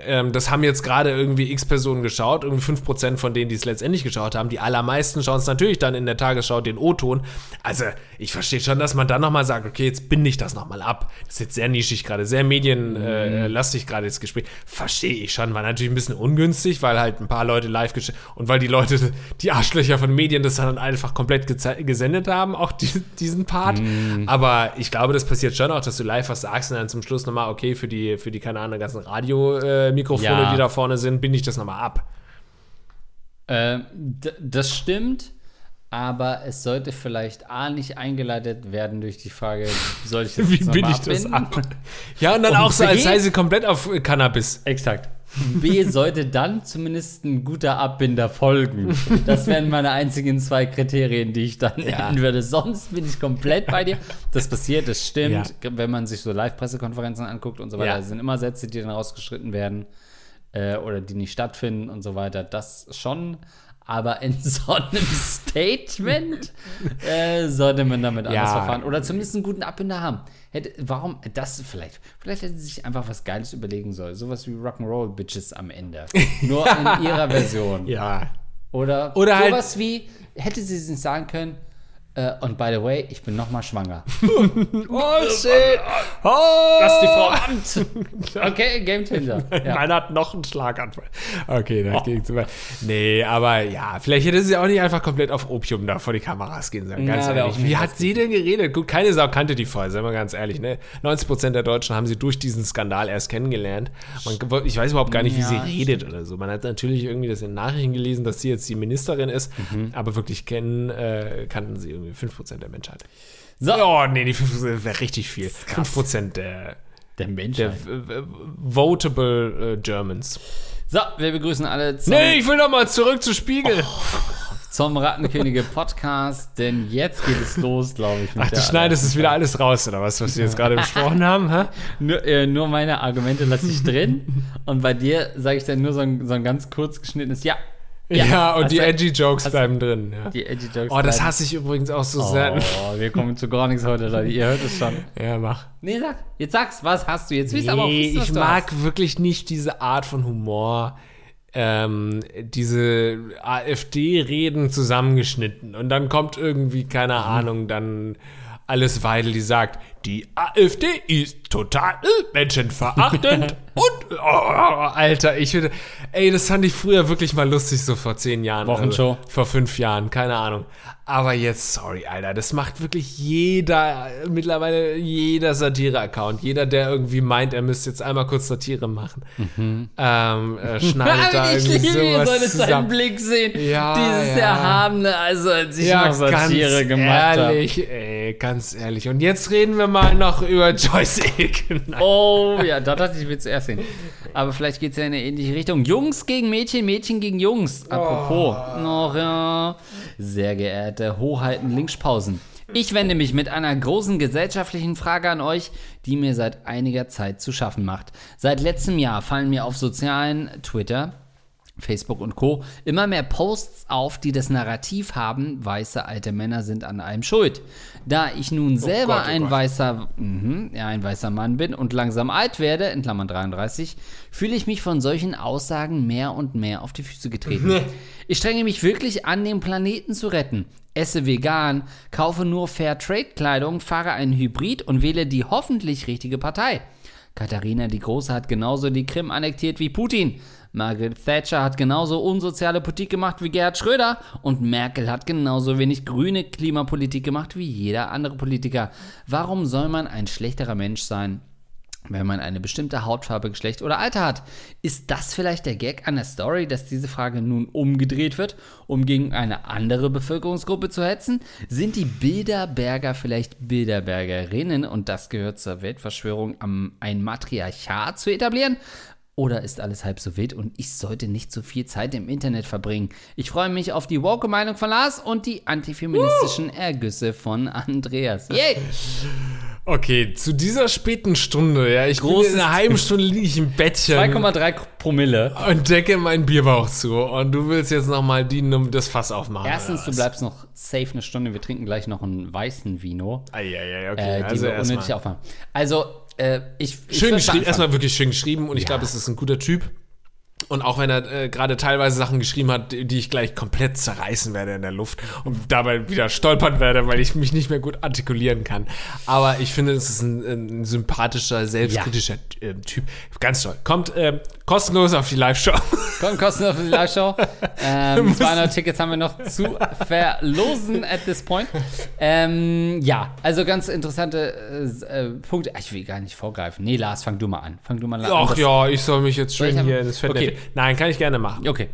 ähm, das haben jetzt gerade irgendwie x Personen geschaut, irgendwie 5% von denen, die es letztendlich geschaut haben. Die allermeisten schauen es natürlich dann in der Tagesschau den O-Ton. Also ich verstehe schon, dass man dann nochmal sagt, okay, jetzt binde ich das nochmal ab. Das ist jetzt sehr nischig gerade, sehr medienlastig gerade das Gespräch. Verstehe ich schon, war natürlich ein bisschen ungünstig, weil halt ein paar Leute live und weil die Leute, die Arschlöcher von Medien das dann einfach komplett gesendet haben, auch die, diesen Part. Aber ich glaube, das passiert schon auch, dass du live was sagst und dann zum Schluss nochmal, okay, für die, für die, keine Ahnung, ganzen Radio-Mikrofone,
Ja.
die da vorne sind, binde ich das nochmal ab.
D- das stimmt, aber es sollte vielleicht A nicht eingeleitet werden durch die Frage, soll ich das
Wie
mal
ich das
abbinden?
ab? Ja, und dann
Und
auch so, als sei sie komplett auf Cannabis.
Exakt. B sollte dann zumindest ein guter Abbinder folgen. Das wären meine einzigen zwei Kriterien, die ich dann nennen würde. Sonst bin ich komplett bei dir. Das passiert, das stimmt. Wenn man sich so Live-Pressekonferenzen anguckt und so weiter,
Ja.
es sind immer Sätze, die dann rausgeschritten werden äh, oder die nicht stattfinden und so weiter. Das schon. Aber in so einem Statement äh, sollte man damit anders
Ja.
verfahren. Oder zumindest einen guten Abbinder haben. Hätte, warum das vielleicht? Vielleicht hätten sie sich einfach was Geiles überlegen sollen. Sowas wie Rock'n'Roll Bitches am Ende. Nur in ihrer Version.
Ja.
Oder,
Oder halt-
sowas wie, hätte sie es nicht sagen können, und by the way, ich bin nochmal schwanger.
Oh, shit. Oh.
Lass die Frau Amt! Okay, Game Changer. Ja.
Meiner hat noch einen Schlaganfall. Okay, das ging zu weit. Nee, aber ja, vielleicht hätte sie auch nicht einfach komplett auf Opium da vor die Kameras gehen sollen. Ganz
Ja,
ehrlich. Wie hat sie denn geredet? Gut, keine Sau kannte die vorher, seien wir ganz ehrlich. Ne? 90% der Deutschen haben sie durch diesen Skandal erst kennengelernt. Man, ich weiß überhaupt gar nicht, wie
Ja,
sie redet oder so. Man hat natürlich irgendwie das in Nachrichten gelesen, dass sie jetzt die Ministerin ist,
Mhm.
aber wirklich kennen äh, kannten sie irgendwie 5% der Menschheit.
So,
Oh, nee, die 5% wäre richtig viel. 5% der,
der Mensch.
der votable äh, Germans.
So, wir begrüßen alle zum,
Nee, ich will noch mal zurück zu Spiegel.
zum Rattenkönige Podcast, denn jetzt geht es los, glaube ich.
Ach, du schneidest es wieder alles raus, oder was, was wir jetzt gerade besprochen haben? Hä?
Nur, äh, nur meine Argumente lasse ich drin und bei dir sage ich dann nur so ein, so ein ganz kurz geschnittenes Ja.
Ja, und
Hast
die edgy Jokes
hast-
bleiben drin. Ja.
Die Edgy Jokes.
Oh, das hasse ich übrigens auch so sehr.
Oh, wir kommen zu gar nichts heute, Leute. Ihr hört es schon.
Ja, mach.
Nee, sag. Jetzt sag's. Was hast du? Jetzt du aber auch
Nee,
wissen,
ich
du
mag
hast.
wirklich nicht diese Art von Humor. Ähm, diese AfD-Reden zusammengeschnitten und dann kommt irgendwie, keine
Mhm.
Ahnung, dann alles Weidel, die sagt, die AfD ist total menschenverachtend und, oh, Alter, ich würde, ey, das fand ich früher wirklich mal lustig, so vor zehn Jahren.
Wochenshow.
Also, vor fünf Jahren, keine Ahnung. Aber jetzt, sorry, Alter, das macht wirklich jeder, mittlerweile jeder Satire-Account. Jeder, der irgendwie meint, er müsste jetzt einmal kurz Satire machen, ähm, äh, schneidet da
ich
irgendwie
liebe, ihr
sowas
solltet seinen. Blick sehen.
Ja,
Dieses
ja.
Erhabene, also als ich
Ja,
noch Satire gemacht habe.
ehrlich, ey, ganz ehrlich. Und jetzt reden wir mal noch über Joyce Ilken.
Oh, ja, da dachte ich, will zuerst sehen. Aber vielleicht geht es ja in eine ähnliche Richtung. Jungs gegen Mädchen, Mädchen gegen Jungs. Apropos. Noch, ja. Sehr geehrte Hoheiten Linkspausen. Ich wende mich mit einer großen gesellschaftlichen Frage an euch, die mir seit einiger Zeit zu schaffen macht. Seit letztem Jahr fallen mir auf sozialen Twitter, Facebook und Co. immer mehr Posts auf, die das Narrativ haben, weiße alte Männer sind an allem schuld. Da ich nun selber
Gott, oh
ein
Gott.
weißer, mhm, ja, ein weißer Mann bin und langsam alt werde, in Klammern 33, fühle ich mich von solchen Aussagen mehr und mehr auf die Füße getreten. ich strenge mich wirklich an, den Planeten zu retten. Esse vegan, kaufe nur Fair-Trade-Kleidung, fahre einen Hybrid und wähle die hoffentlich richtige Partei. Katharina die Große hat genauso die Krim annektiert wie Putin. Margaret Thatcher hat genauso unsoziale Politik gemacht wie Gerhard Schröder. Und Merkel hat genauso wenig grüne Klimapolitik gemacht wie jeder andere Politiker. Warum soll man ein schlechterer Mensch sein, wenn man eine bestimmte Hautfarbe, Geschlecht oder Alter hat. Ist das vielleicht der Gag an der Story, dass diese Frage nun umgedreht wird, um gegen eine andere Bevölkerungsgruppe zu hetzen? Sind die Bilderberger vielleicht Bilderbergerinnen und das gehört zur Weltverschwörung, um ein Matriarchat zu etablieren? Oder ist alles halb so wild und ich sollte nicht so viel Zeit im Internet verbringen? Ich freue mich auf die woke Meinung von Lars und die antifeministischen Ergüsse von Andreas. Yay!
Okay, zu dieser späten Stunde, ja, ich
Großes-
bin in einer halben Stunde liege ich im Bettchen
2,3 Promille.
und decke meinen Bierbauch zu und du willst jetzt nochmal um das Fass aufmachen.
Erstens, du bleibst noch safe eine Stunde. Wir trinken gleich noch einen weißen Vino,
Eieiei,
äh,
okay,
die
also
wir unnötig aufmachen. Also, Äh, ich, ich
Schön geschrieben, erstmal wirklich schön geschrieben und ich
Ja.
glaube, es ist ein guter Typ. Und auch wenn er äh, gerade teilweise Sachen geschrieben hat, die ich gleich komplett zerreißen werde in der Luft und dabei wieder stolpern werde, weil ich mich nicht mehr gut artikulieren kann. Aber ich finde, es ist ein, ein sympathischer, selbstkritischer äh, Typ. Ganz toll. Kommt äh, kostenlos auf die Live-Show.
Kommt kostenlos für die Live-Show. Ähm, 200 Tickets haben wir noch zu verlosen at this point. Ähm, ja, also ganz interessante äh, äh, Punkte. Ich will gar nicht vorgreifen. Nee, Lars, fang du mal an. Fang du mal an.
Ach ja, ich soll mich jetzt schön hier in das Fettnäpfchen.
Okay.
Nein, kann ich gerne machen.
Okay.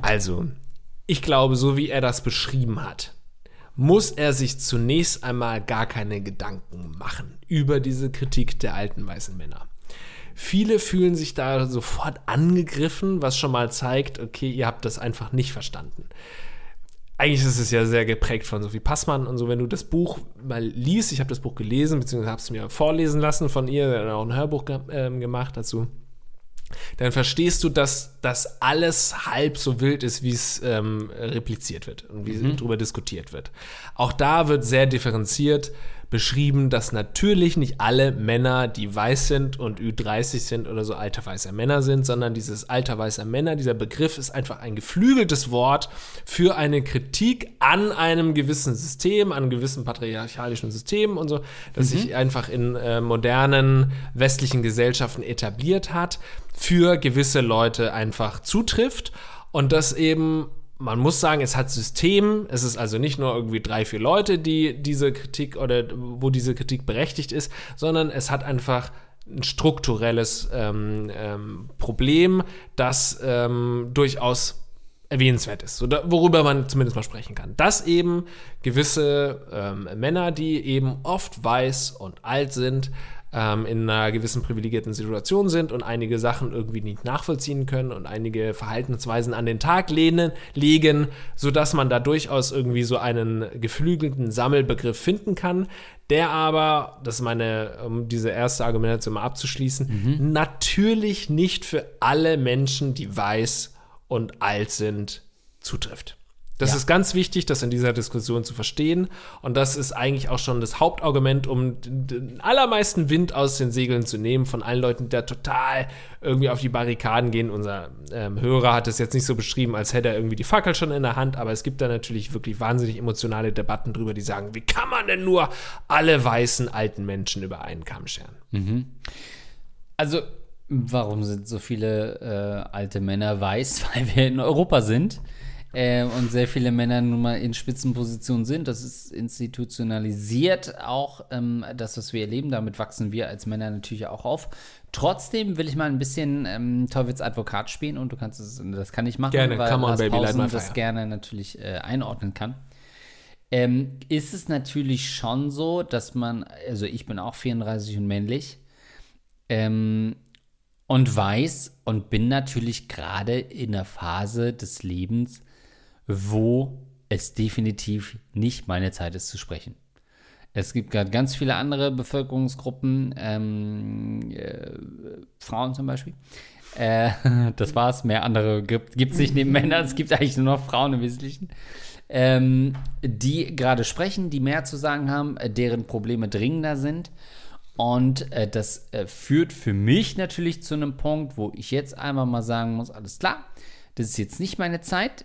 Also, ich glaube, so wie er das beschrieben hat, muss er sich zunächst einmal gar keine Gedanken machen über diese Kritik der alten weißen Männer. Viele fühlen sich da sofort angegriffen, was schon mal zeigt, okay, ihr habt das einfach nicht verstanden. Eigentlich ist es ja sehr geprägt von Sophie Passmann und so, wenn du das Buch mal liest, ich habe das Buch gelesen, beziehungsweise habe es mir vorlesen lassen von ihr, hat auch ein Hörbuch ge ähm, gemacht dazu dann verstehst du, dass das alles halb so wild ist, wie es ähm, repliziert wird und wie darüber diskutiert wird. Auch da wird sehr differenziert beschrieben, dass natürlich nicht alle Männer, die weiß sind und Ü30 sind oder so alter weißer Männer sind, sondern dieses alter weißer Männer, dieser Begriff ist einfach ein geflügeltes Wort für eine Kritik an einem gewissen System, an einem gewissen patriarchalischen System und so, das sich einfach in äh, modernen westlichen Gesellschaften etabliert hat, für gewisse Leute einfach zutrifft und das eben man muss sagen, es hat System. Es ist also nicht nur irgendwie drei, vier Leute, die diese Kritik oder wo diese Kritik berechtigt ist, sondern es hat einfach ein strukturelles ähm, ähm, Problem, das ähm, durchaus erwähnenswert ist, oder worüber man zumindest mal sprechen kann. Dass eben gewisse ähm, Männer, die eben oft weiß und alt sind, ähm, in einer gewissen privilegierten Situation sind und einige Sachen irgendwie nicht nachvollziehen können und einige Verhaltensweisen an den Tag lehnen, legen, sodass man da durchaus irgendwie so einen geflügelten Sammelbegriff finden kann, der aber, das ist meine, um diese erste Argumentation mal abzuschließen, natürlich nicht für alle Menschen, die weiß und alt sind, zutrifft. Das
Ja.
ist ganz wichtig, das in dieser Diskussion zu verstehen. Und das ist eigentlich auch schon das Hauptargument, um den- allermeisten Wind aus den Segeln zu nehmen von allen Leuten, die da total irgendwie auf die Barrikaden gehen. Unser ähm, Hörer hat es jetzt nicht so beschrieben, als hätte er irgendwie die Fackel schon in der Hand, aber es gibt da natürlich wirklich wahnsinnig emotionale Debatten drüber, die sagen, wie kann man denn nur alle weißen alten Menschen über einen Kamm scheren?
Also, warum sind so viele äh, alte Männer weiß? Weil wir in Europa sind äh, und sehr viele Männer nun mal in Spitzenpositionen sind. Das ist institutionalisiert auch ähm, das, was wir erleben. Damit wachsen wir als Männer natürlich auch auf. Trotzdem will ich mal ein bisschen ähm, Teufels Advokat spielen und du kannst es, das kann ich machen,
Gerne,
weil
come on, baby,
Pausen das gerne natürlich äh, einordnen kann ähm, ist es natürlich schon so, dass man, also ich bin auch 34 und männlich, ähm, und weiß und bin natürlich gerade in der Phase des Lebens, wo es definitiv nicht meine Zeit ist zu sprechen. Es gibt gerade ganz viele andere Bevölkerungsgruppen, ähm, äh, Frauen zum Beispiel. Äh, das war's. Mehr andere gibt es nicht neben Männern. Es gibt eigentlich nur noch Frauen im Wesentlichen. Ähm, die gerade sprechen, die mehr zu sagen haben, äh, deren Probleme dringender sind. Und äh, das äh, führt für mich natürlich zu einem Punkt, wo ich jetzt einmal mal sagen muss: alles klar, das ist jetzt nicht meine Zeit.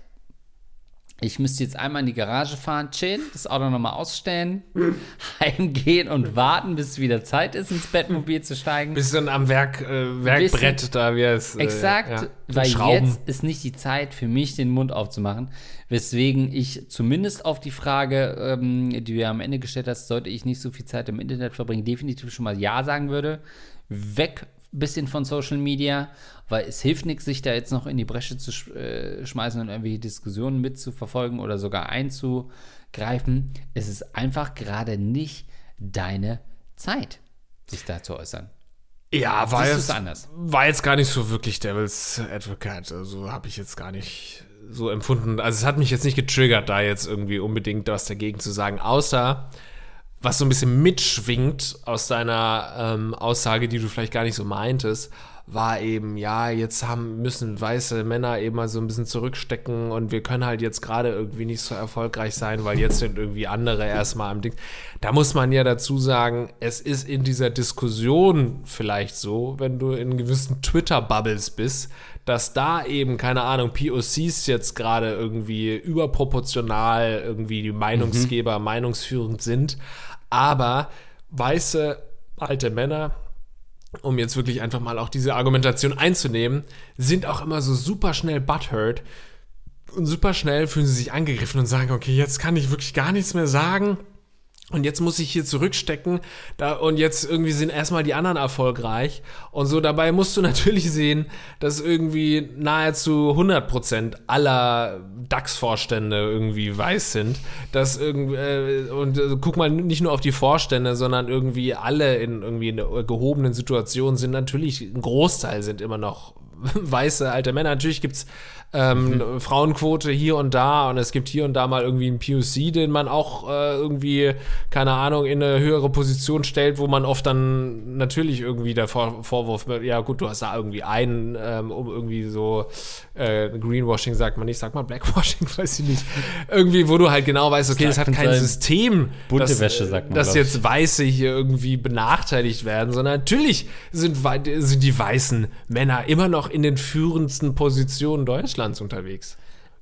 Ich müsste jetzt einmal in die Garage fahren, chillen, das Auto nochmal ausstellen, heimgehen und warten, bis es wieder Zeit ist, ins Bettmobil zu steigen.
Bist dann am Werk, äh, Werkbrett da, wie es. Äh,
Exakt,
ja,
weil
Schrauben.
jetzt ist nicht die Zeit für mich, den Mund aufzumachen. Weswegen ich zumindest auf die Frage, ähm, die du ja am Ende gestellt hast, sollte ich nicht so viel Zeit im Internet verbringen, definitiv schon mal Ja sagen würde. Weg bisschen von Social Media, weil es hilft nichts, sich da jetzt noch in die Bresche zu sch äh, schmeißen und irgendwelche Diskussionen mitzuverfolgen oder sogar einzugreifen. Es ist einfach gerade nicht deine Zeit, sich da zu äußern.
Ja, war jetzt,
anders?
war jetzt gar nicht so wirklich Devils Advocate. Also habe ich jetzt gar nicht so empfunden. Also es hat mich jetzt nicht getriggert, da jetzt irgendwie unbedingt was dagegen zu sagen, außer was so ein bisschen mitschwingt aus deiner ähm, Aussage, die du vielleicht gar nicht so meintest, war eben, ja, jetzt haben, müssen weiße Männer eben mal so ein bisschen zurückstecken und wir können halt jetzt gerade irgendwie nicht so erfolgreich sein, weil jetzt sind irgendwie andere erstmal am Ding. Da muss man ja dazu sagen, es ist in dieser Diskussion vielleicht so, wenn du in gewissen Twitter-Bubbles bist, dass da eben, keine Ahnung, POCs jetzt gerade irgendwie überproportional irgendwie die Meinungsgeber, mhm. meinungsführend sind, aber weiße alte Männer um jetzt wirklich einfach mal auch diese Argumentation einzunehmen, sind auch immer so super schnell butthurt und super schnell fühlen sie sich angegriffen und sagen, okay, jetzt kann ich wirklich gar nichts mehr sagen. Und jetzt muss ich hier zurückstecken da, und jetzt irgendwie sind erstmal die anderen erfolgreich. Und so dabei musst du natürlich sehen, dass irgendwie nahezu 100% aller DAX-Vorstände irgendwie weiß sind. Dass irgendwie, äh, und äh, guck mal nicht nur auf die Vorstände, sondern irgendwie alle in irgendwie in gehobenen Situationen sind natürlich, ein Großteil sind immer noch weiße alte Männer. Natürlich gibt es ähm, mhm. Frauenquote hier und da und es gibt hier und da mal irgendwie einen POC, den man auch äh, irgendwie, keine Ahnung, in eine höhere Position stellt, wo man oft dann natürlich irgendwie der Vor Vorwurf, ja gut, du hast da irgendwie einen, ähm, um irgendwie so äh, Greenwashing sagt man nicht, sag mal Blackwashing, weiß ich nicht. Irgendwie, wo du halt genau weißt, okay, das hat kein System,
Bunte dass, Wäsche, sagt man,
dass jetzt Weiße hier irgendwie benachteiligt werden, sondern natürlich sind, sind die weißen Männer immer noch in den führendsten Positionen Deutschlands unterwegs.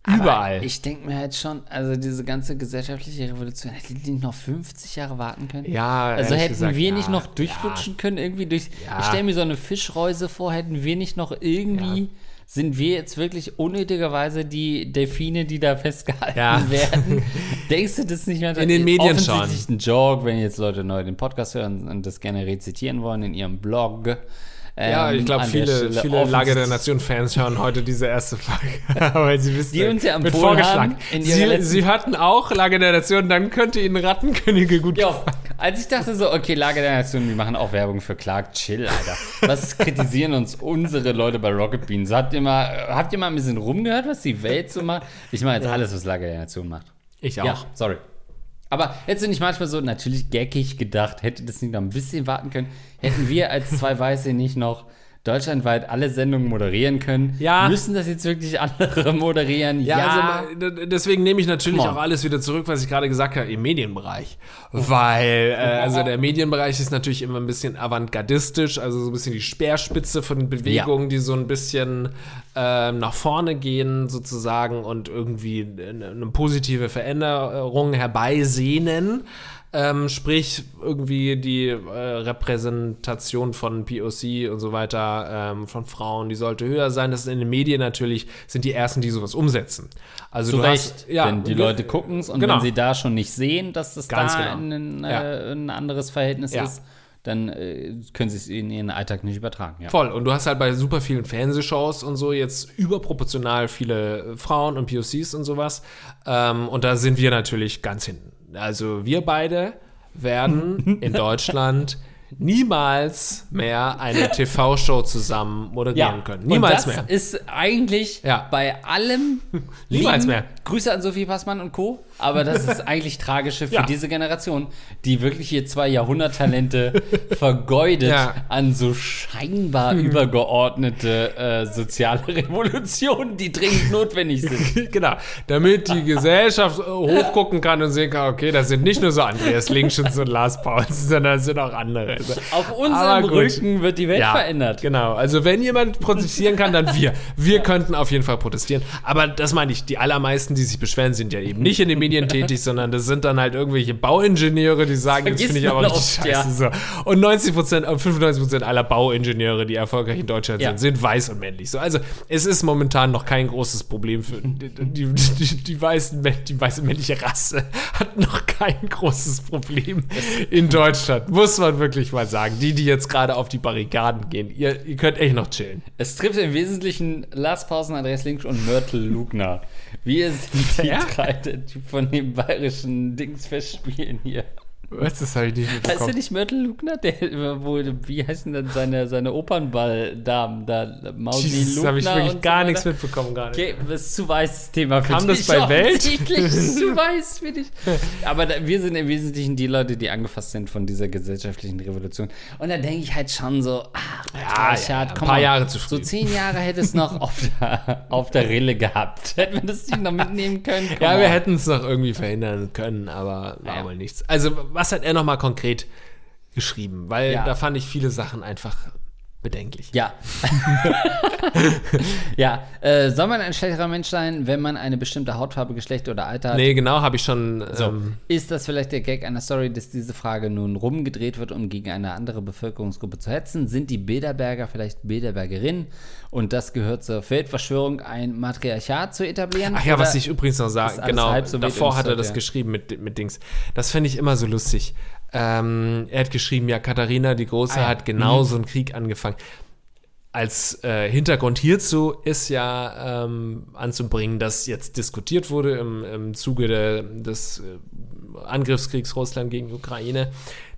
Überall.
Aber ich denke mir halt schon, also diese ganze gesellschaftliche Revolution, hätte die noch 50 Jahre warten können?
Ja,
Also hätten gesagt, wir ja, nicht noch durchrutschen ja. können, irgendwie durch. Ja. Ich stelle mir so eine Fischreuse vor, hätten wir nicht noch irgendwie sind wir jetzt wirklich unnötigerweise die Delfine, die da festgehalten ja. werden? Denkst du das nicht mehr?
In den Medien
schon. Offensichtlich ein Joke, wenn jetzt Leute neu den Podcast hören und das gerne rezitieren wollen in ihrem Blog.
Ähm, ja, ich glaube, viele, viele Lage der Nation-Fans schauen heute diese erste Folge. weil sie wissen,
die uns ja mit vorgeschlagen.
Sie, sie hatten auch Lage der Nation, dann könnte ihnen Rattenkönige gut
gefallen. Als ich dachte so, okay, Lage der Nation, wir machen auch Werbung für Clark, chill, Alter. Was kritisieren uns unsere Leute bei Rocket Beans? Habt ihr mal, habt ihr mal ein bisschen rumgehört, was die Welt so macht? Ich mache jetzt alles, was Lage der Nation macht.
Ich auch. Ja,
sorry. Aber hättest du nicht manchmal so natürlich gackig gedacht, hätte das nicht noch ein bisschen warten können, hätten wir als zwei Weiße nicht noch deutschlandweit alle Sendungen moderieren können.
Ja.
Müssen das jetzt wirklich andere moderieren?
Ja, ja. Also, deswegen nehme ich natürlich auch alles wieder zurück, was ich gerade gesagt habe, im Medienbereich. Weil, äh, also der Medienbereich ist natürlich immer ein bisschen avantgardistisch, also so ein bisschen die Speerspitze von Bewegungen, ja. die so ein bisschen äh, nach vorne gehen sozusagen und irgendwie eine, eine positive Veränderung herbeisehnen. Ähm, sprich, irgendwie die äh, Repräsentation von POC und so weiter ähm, von Frauen, die sollte höher sein. Das sind in den Medien natürlich, sind die ersten, die sowas umsetzen. Also
Zu du Recht, hast, ja, wenn die Leute gucken es und genau. wenn sie da schon nicht sehen, dass das Ganz da genau. ein, äh, ja. ein, anderes Verhältnis ja. ist, dann äh, können sie es in ihren Alltag nicht übertragen.
Ja. Voll. Und du hast halt bei super vielen Fernsehshows und so jetzt überproportional viele Frauen und POCs und sowas. Ähm, und da sind wir natürlich ganz hinten also wir beide werden in Deutschland niemals mehr eine TV-Show zusammen moderieren ja, können. Niemals mehr.
Das ist eigentlich ja. bei allem
niemals mehr.
Grüße an Sophie Passmann und Co. Aber das ist eigentlich tragische für ja. diese Generation, die wirklich hier zwei Jahrhunderttalente vergeudet ja. an so scheinbar hm. übergeordnete äh, soziale Revolutionen, die dringend notwendig sind.
genau, damit die Gesellschaft äh, hochgucken kann und sehen kann, okay, das sind nicht nur so Andreas Linkschens und Lars Pauls, sondern es sind auch andere.
Auf unserem Rücken wird die Welt ja, verändert.
Genau, also wenn jemand protestieren kann, dann wir. Wir könnten auf jeden Fall protestieren. Aber das meine ich, die allermeisten, die sich beschweren, sind ja eben nicht in den Medien tätig, sondern das sind dann halt irgendwelche Bauingenieure, die sagen, das, das finde ich aber richtig scheiße. Ja. So. Und 90 Prozent, 95 äh, Prozent aller Bauingenieure, die erfolgreich in Deutschland ja. sind, sind weiß und männlich. So, also es ist momentan noch kein großes Problem für die, die, die, die, weißen, die weiße männliche Rasse hat noch kein großes Problem in Deutschland, muss man wirklich mal sagen. Die, die jetzt gerade auf die Barrikaden gehen, ihr, ihr könnt echt noch chillen.
Es trifft im Wesentlichen Lars Pausen, Andreas Links und Mörtel Lugner. Wir sind die ja? drei von den bayerischen Dings festspielen hier.
Was, das habe ich nicht
Heißt der
mitbekommen.
nicht Myrtle Lugner? Der, wo, wie heißen denn seine, seine Opernball-Damen da? Mausi
Jesus,
Lugner
habe ich wirklich gar
so
nichts mitbekommen gerade.
Okay, das ist zu weißes Thema für
Kam das
dich.
bei Welt?
zu weiß für dich. Aber da, wir sind im Wesentlichen die Leute, die angefasst sind von dieser gesellschaftlichen Revolution. Und da denke ich halt schon so, ach,
Ja,
Richard,
ja, ein
komm
paar
mal,
Jahre zu
So
früh.
zehn Jahre hätte es noch auf der, auf der Rille gehabt. Hätten wir das nicht noch mitnehmen können? Come
Ja, wir hätten es noch irgendwie verhindern können, aber war
Ja.
wohl nichts. Also, was hat er nochmal konkret geschrieben? Weil
Ja.
da fand ich viele Sachen einfach bedenklich.
Ja. ja, äh, soll man ein schlechterer Mensch sein, wenn man eine bestimmte Hautfarbe, Geschlecht oder Alter hat?
Nee, genau, habe ich schon.
So,
Ähm,
ist das vielleicht der Gag einer Story, dass diese Frage nun rumgedreht wird, um gegen eine andere Bevölkerungsgruppe zu hetzen? Sind die Bilderberger vielleicht Bilderbergerinnen? Und das gehört zur Weltverschwörung, ein Matriarchat zu etablieren?
Ach ja, was ich übrigens noch
alles
genau,
so
davor hat er das
ja.
geschrieben mit, mit Dings. Das fände ich immer so lustig. Ähm, er hat geschrieben, ja, Katharina die Große
Ah
hat genau so einen Krieg angefangen. Als äh, Hintergrund hierzu ist ja ähm, anzubringen, dass jetzt diskutiert wurde im, im Zuge der, des äh, Angriffskriegs Russland gegen die Ukraine,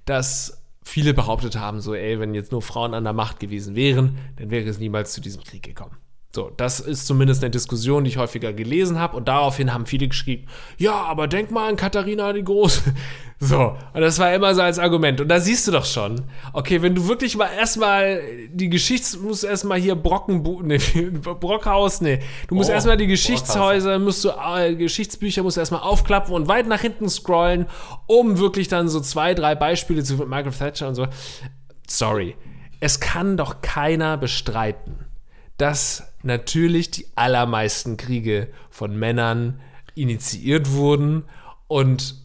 dass viele behauptet haben, so, ey, wenn jetzt nur Frauen an der Macht gewesen wären, dann wäre es niemals zu diesem Krieg gekommen. So, das ist zumindest eine Diskussion, die ich häufiger gelesen habe. Und daraufhin haben viele geschrieben, ja, aber denk mal an Katharina die Große. So, und das war immer so als Argument. Und da siehst du doch schon, okay, wenn du wirklich mal erstmal die Geschichts-, musst erstmal hier Brocken, nee, Brockhaus, nee, du musst
Oh,
erstmal die Geschichtshäuser, musst du, äh, Geschichtsbücher musst du erstmal aufklappen und weit nach hinten scrollen, um wirklich dann so zwei, drei Beispiele zu Margaret Thatcher und so. Sorry. Es kann doch keiner bestreiten, dass natürlich die allermeisten Kriege von Männern initiiert wurden und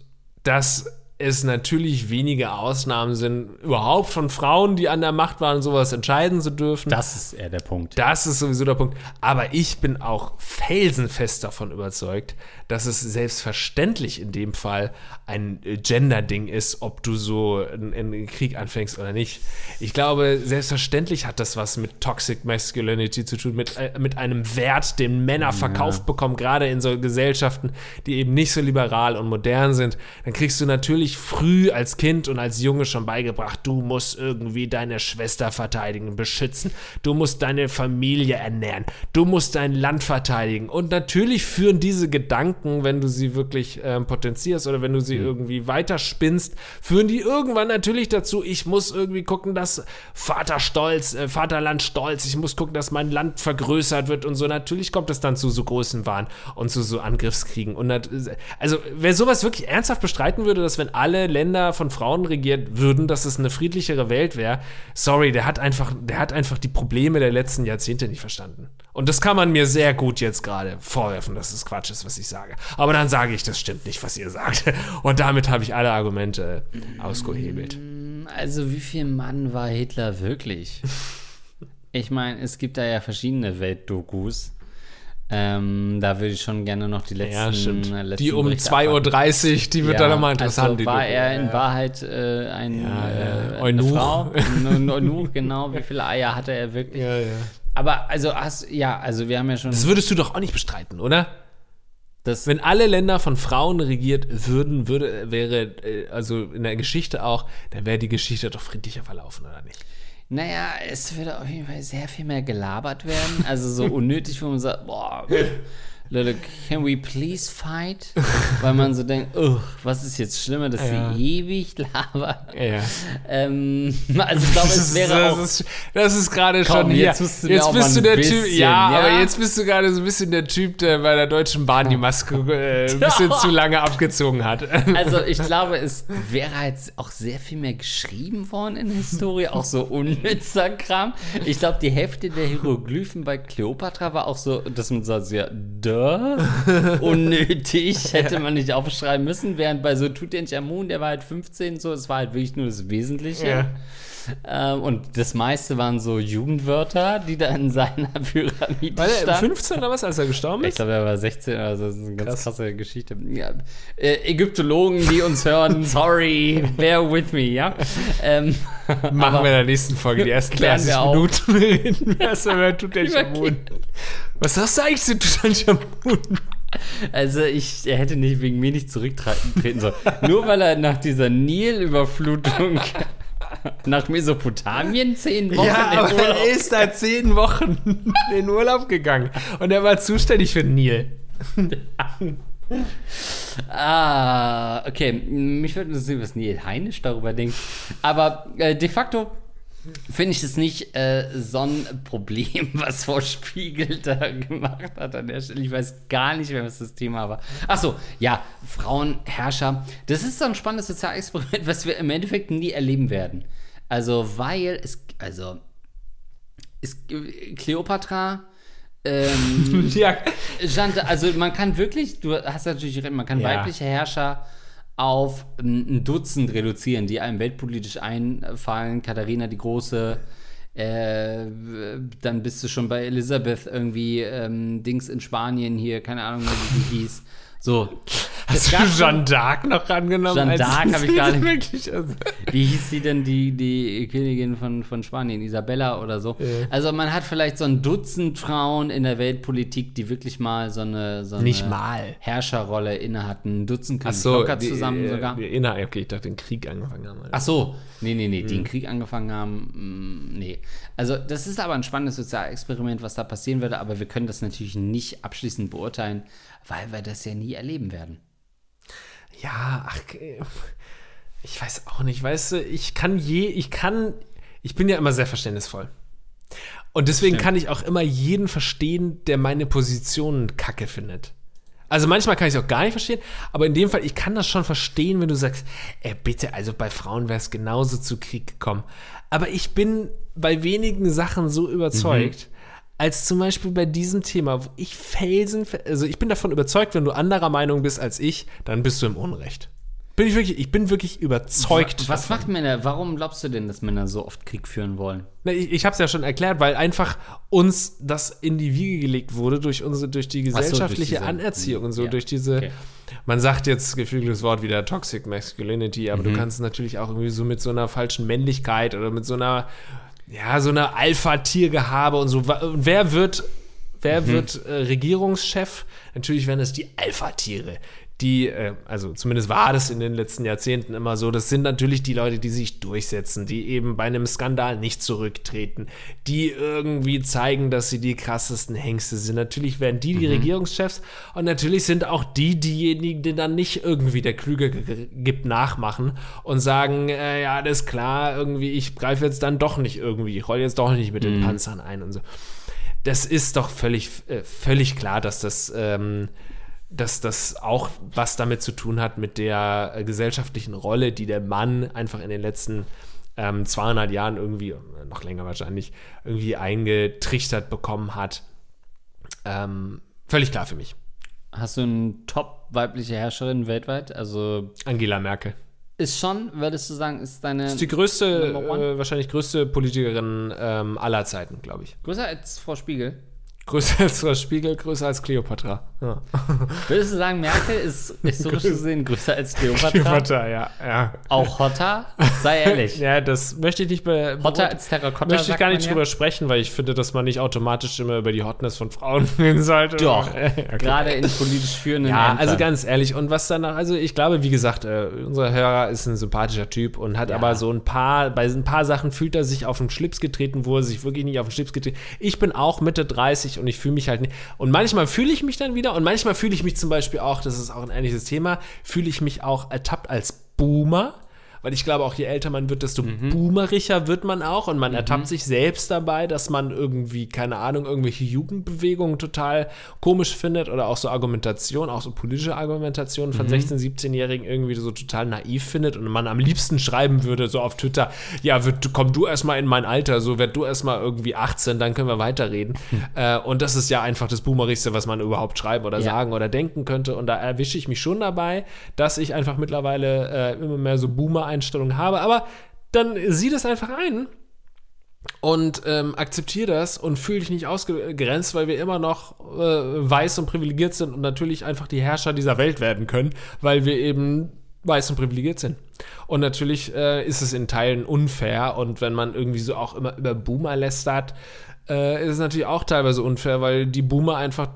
dass es natürlich wenige Ausnahmen sind, überhaupt von Frauen, die an der Macht waren, sowas entscheiden zu dürfen.
Das ist eher der Punkt.
Das ist sowieso der Punkt. Aber ich bin auch felsenfest davon überzeugt, dass es selbstverständlich in dem Fall ein äh, Gender-Ding ist, ob du so einen, Krieg anfängst oder nicht. Ich glaube, selbstverständlich hat das was mit Toxic Masculinity zu tun, mit, äh, mit einem Wert, den Männer verkauft bekommen, gerade in so Gesellschaften, die eben nicht so liberal und modern sind. Dann kriegst du natürlich früh als Kind und als Junge schon beigebracht, du musst irgendwie deine Schwester verteidigen, beschützen. Du musst deine Familie ernähren. Du musst dein Land verteidigen. Und natürlich führen diese Gedanken, wenn du sie wirklich ähm, potenzierst oder wenn du sie irgendwie weiterspinnst, führen die irgendwann natürlich dazu, ich muss irgendwie gucken, dass Vater stolz, äh, Vaterland stolz, ich muss gucken, dass mein Land vergrößert wird und so. Natürlich kommt es dann zu so großen Wahn und zu so Angriffskriegen. Und also, wer sowas wirklich ernsthaft bestreiten würde, dass wenn alle Länder von Frauen regiert würden, dass es eine friedlichere Welt wäre, sorry, der hat einfach, der hat einfach die Probleme der letzten Jahrzehnte nicht verstanden. Und das kann man mir sehr gut jetzt gerade vorwerfen, dass es Quatsch ist, was ich sage. Aber dann sage ich, das stimmt nicht, was ihr sagt. Und damit habe ich alle Argumente ausgehebelt.
Also, wie viel Mann war Hitler wirklich? Ich meine, es gibt da ja verschiedene Weltdokus. Ähm, da würde ich schon gerne noch die letzten,
Ja, stimmt.
äh, letzten
Die um
Berichte
2.30 Uhr, die wird dann nochmal interessant.
Also war er in
Ja.
Wahrheit äh, ein,
Ja,
äh,
ja.
eine. Frau? Ein Eunuch, genau. Wie viele Eier hatte er wirklich?
Ja, ja.
Aber also hast ja, also wir haben ja schon
Das würdest du doch auch nicht bestreiten, oder?
Das
Wenn alle Länder von Frauen regiert würden, würde, wäre, äh, also in der Geschichte auch, dann wäre die Geschichte doch friedlicher verlaufen, oder nicht?
Naja, es würde auf jeden Fall sehr viel mehr gelabert werden. Also so unnötig, wo man sagt, boah, Leute, can we please fight? Weil man so denkt, oh, was ist jetzt schlimmer, dass
Ja.
sie ewig labern?
Ja.
Ähm, also ich glaube, es wäre
das,
auch...
ist, das ist gerade schon hier.
jetzt bist du
jetzt
auch
bist du der Typ,
bisschen,
ja,
ja?
aber jetzt bist du gerade so ein bisschen der Typ, der bei der Deutschen Bahn die Maske äh, ein bisschen zu lange abgezogen hat.
Also ich glaube, es wäre halt auch sehr viel mehr geschrieben worden in der Historie, auch so unnützer Kram. Ich glaube, die Hälfte der Hieroglyphen bei Kleopatra war auch so, dass man sagt, ja, duh, unnötig, hätte man nicht aufschreiben müssen, während bei so Tutanchamun, der war halt 15, so, es war halt wirklich nur das Wesentliche.
Ja.
Ähm, und das meiste waren so Jugendwörter, die da in seiner Pyramide
War der
standen.
15 oder was, als er gestorben
Ich
ist?
glaube, er war 16, also das ist eine ganz
Krass.
krasse Geschichte. Ja. Äh, Ägyptologen, die uns hören, sorry, bear with me, ja. Ähm,
Machen wir in der nächsten Folge die ersten
Klären
30
wir auf.
Minuten. Reden wir erstmal über Tutanchamun.
Über
Was sagst du eigentlich zu Tutanchamun?
Also ich, er hätte nicht wegen mir nicht zurücktreten sollen. Nur weil er nach dieser Nilüberflutung nach Mesopotamien zehn Wochen
Ja,
in
aber
Urlaub.
er ist da zehn Wochen in Urlaub gegangen. Und er war zuständig für Nil.
Ah, okay. Mich würde interessieren, was Neil Heinisch darüber denkt. Aber äh, de facto finde ich es nicht äh, so ein Problem, was Frau Spiegel da gemacht hat an der Stelle. Ich weiß gar nicht mehr, was das Thema war. Achso, ja, Frauenherrscher. Das ist so ein spannendes Sozialexperiment, was wir im Endeffekt nie erleben werden. Also, weil es, also, ist Kleopatra, ähm,
Ja,
Jeanne, also man kann wirklich, du hast natürlich recht, man kann
Ja.
weibliche Herrscher auf ein Dutzend reduzieren, die einem weltpolitisch einfallen. Katharina die Große, äh, dann bist du schon bei Elisabeth irgendwie ähm, Dings in Spanien hier, keine Ahnung, wie sie hieß. So.
Hast du Jeanne d'Arc noch angenommen?
Jeanne d'Arc hab ich gar nicht-
Wirklich, also,
Wie hieß sie denn, die, die Königin von, von Spanien, Isabella oder so? Also man hat vielleicht so ein Dutzend Frauen in der Weltpolitik, die wirklich mal so eine, so eine
Nicht mal.
Herrscherrolle inne hatten. Ein Dutzend kriegen
so,
locker
die,
zusammen
äh,
sogar.
Die Inner, okay, ich dachte, den Krieg angefangen haben.
Ach so, nee, nee, nee, die
Hm.
einen Krieg angefangen haben, mm, nee. Also das ist aber ein spannendes Sozialexperiment, was da passieren würde, aber wir können das natürlich nicht abschließend beurteilen, weil wir das ja nie erleben werden.
Ja, ach, äh, ich weiß auch nicht, weißt du, ich kann je, ich kann, ich bin ja immer sehr verständnisvoll. Und deswegen
Stimmt.
kann ich auch immer jeden verstehen, der meine Positionen kacke findet. Also manchmal kann ich es auch gar nicht verstehen, aber in dem Fall, ich kann das schon verstehen, wenn du sagst, ey, bitte, also bei Frauen wäre es genauso zu Krieg gekommen. Aber ich bin bei wenigen Sachen so überzeugt, als zum Beispiel bei diesem Thema, wo ich felsen, also ich bin davon überzeugt, wenn du anderer Meinung bist als ich, dann bist du im Unrecht. Bin ich wirklich, ich bin wirklich überzeugt.
Was
davon.
macht Männer, warum glaubst du denn, dass Männer so oft Krieg führen wollen?
Na, Ich, ich habe es ja schon erklärt, weil einfach uns das in die Wiege gelegt wurde durch unsere, durch die
Ach so, durch
gesellschaftliche
diese-
Anerziehung und so,
ja,
durch diese,
okay.
man sagt jetzt geflügeltes Wort wieder Toxic Masculinity, aber
Mhm.
du kannst natürlich auch irgendwie so mit so einer falschen Männlichkeit oder mit so einer, ja, so einer Alpha-Tiergehabe und so. Und wer wird, wer
Mhm.
wird äh, Regierungschef? Natürlich werden es die Alpha-Tiere. Die, äh, also zumindest war das in den letzten Jahrzehnten immer so, das sind natürlich die Leute, die sich durchsetzen, die eben bei einem Skandal nicht zurücktreten, die irgendwie zeigen, dass sie die krassesten Hengste sind. Natürlich werden die die Regierungschefs und natürlich sind auch die diejenigen, die dann nicht irgendwie der Klüger ge- gibt, nachmachen und sagen, äh, ja, das ist klar, irgendwie, ich greife jetzt dann doch nicht irgendwie, ich rolle jetzt doch nicht mit den Panzern ein und so. Das ist doch völlig, äh, völlig klar, dass das ähm, dass das auch was damit zu tun hat mit der äh, gesellschaftlichen Rolle, die der Mann einfach in den letzten ähm, 200 Jahren irgendwie, äh, noch länger wahrscheinlich, irgendwie eingetrichtert bekommen hat. Ähm, völlig klar für mich.
Hast du eine top weibliche Herrscherin weltweit? Also
Angela Merkel.
ist schon, würdest du sagen, ist deine
Ist die größte, äh, wahrscheinlich größte Politikerin ähm, aller Zeiten, glaube ich.
größer als Frau Spiegel?
Größer als Frau Spiegel, größer als Cleopatra. Ja.
Würdest du sagen, Merkel ist historisch gesehen größer als Kleopatra?
Cleopatra, ja. ja.
Auch hotter? Sei ehrlich.
Ja, das möchte ich nicht be
Hotter als Terrakotta,
Möchte ich gar nicht
ja.
drüber sprechen, weil ich finde, dass man nicht automatisch immer über die Hotness von Frauen reden sollte.
Doch,
Okay.
gerade in politisch führenden
Ja,
Ämtern.
also ganz ehrlich. Und was danach, also ich glaube, wie gesagt, äh, unser Hörer ist ein sympathischer Typ und hat
Ja.
aber so ein paar, bei ein paar Sachen fühlt er sich auf den Schlips getreten, wo er sich wirklich nicht auf den Schlips getreten Ich bin auch Mitte 30 und ich fühle mich halt nicht. Und manchmal fühle ich mich dann wieder und manchmal fühle ich mich zum Beispiel auch, das ist auch ein ähnliches Thema, fühle ich mich auch ertappt als Boomer. Weil ich glaube, auch je älter man wird, desto
Mhm.
boomericher wird man auch und man ertappt sich selbst dabei, dass man irgendwie, keine Ahnung, irgendwelche Jugendbewegungen total komisch findet oder auch so Argumentation, auch so politische Argumentationen
Mhm.
von 16-, 17-Jährigen irgendwie so total naiv findet und man am liebsten schreiben würde, so auf Twitter, ja, wird, komm du erstmal in mein Alter, so werd du erstmal irgendwie 18, dann können wir weiterreden. Äh, und das ist ja einfach das Boomerigste, was man überhaupt schreiben oder
Ja.
sagen oder denken könnte. Und da erwische ich mich schon dabei, dass ich einfach mittlerweile äh, immer mehr so Boomer-Einstellungen habe. Aber dann sieh das einfach ein und ähm, akzeptiere das und fühle dich nicht ausgegrenzt, weil wir immer noch äh, weiß und privilegiert sind und natürlich einfach die Herrscher dieser Welt werden können, weil wir eben weiß und privilegiert sind. Und natürlich äh, ist es in Teilen unfair und wenn man irgendwie so auch immer über Boomer lästert, äh, ist es natürlich auch teilweise unfair, weil die Boomer einfach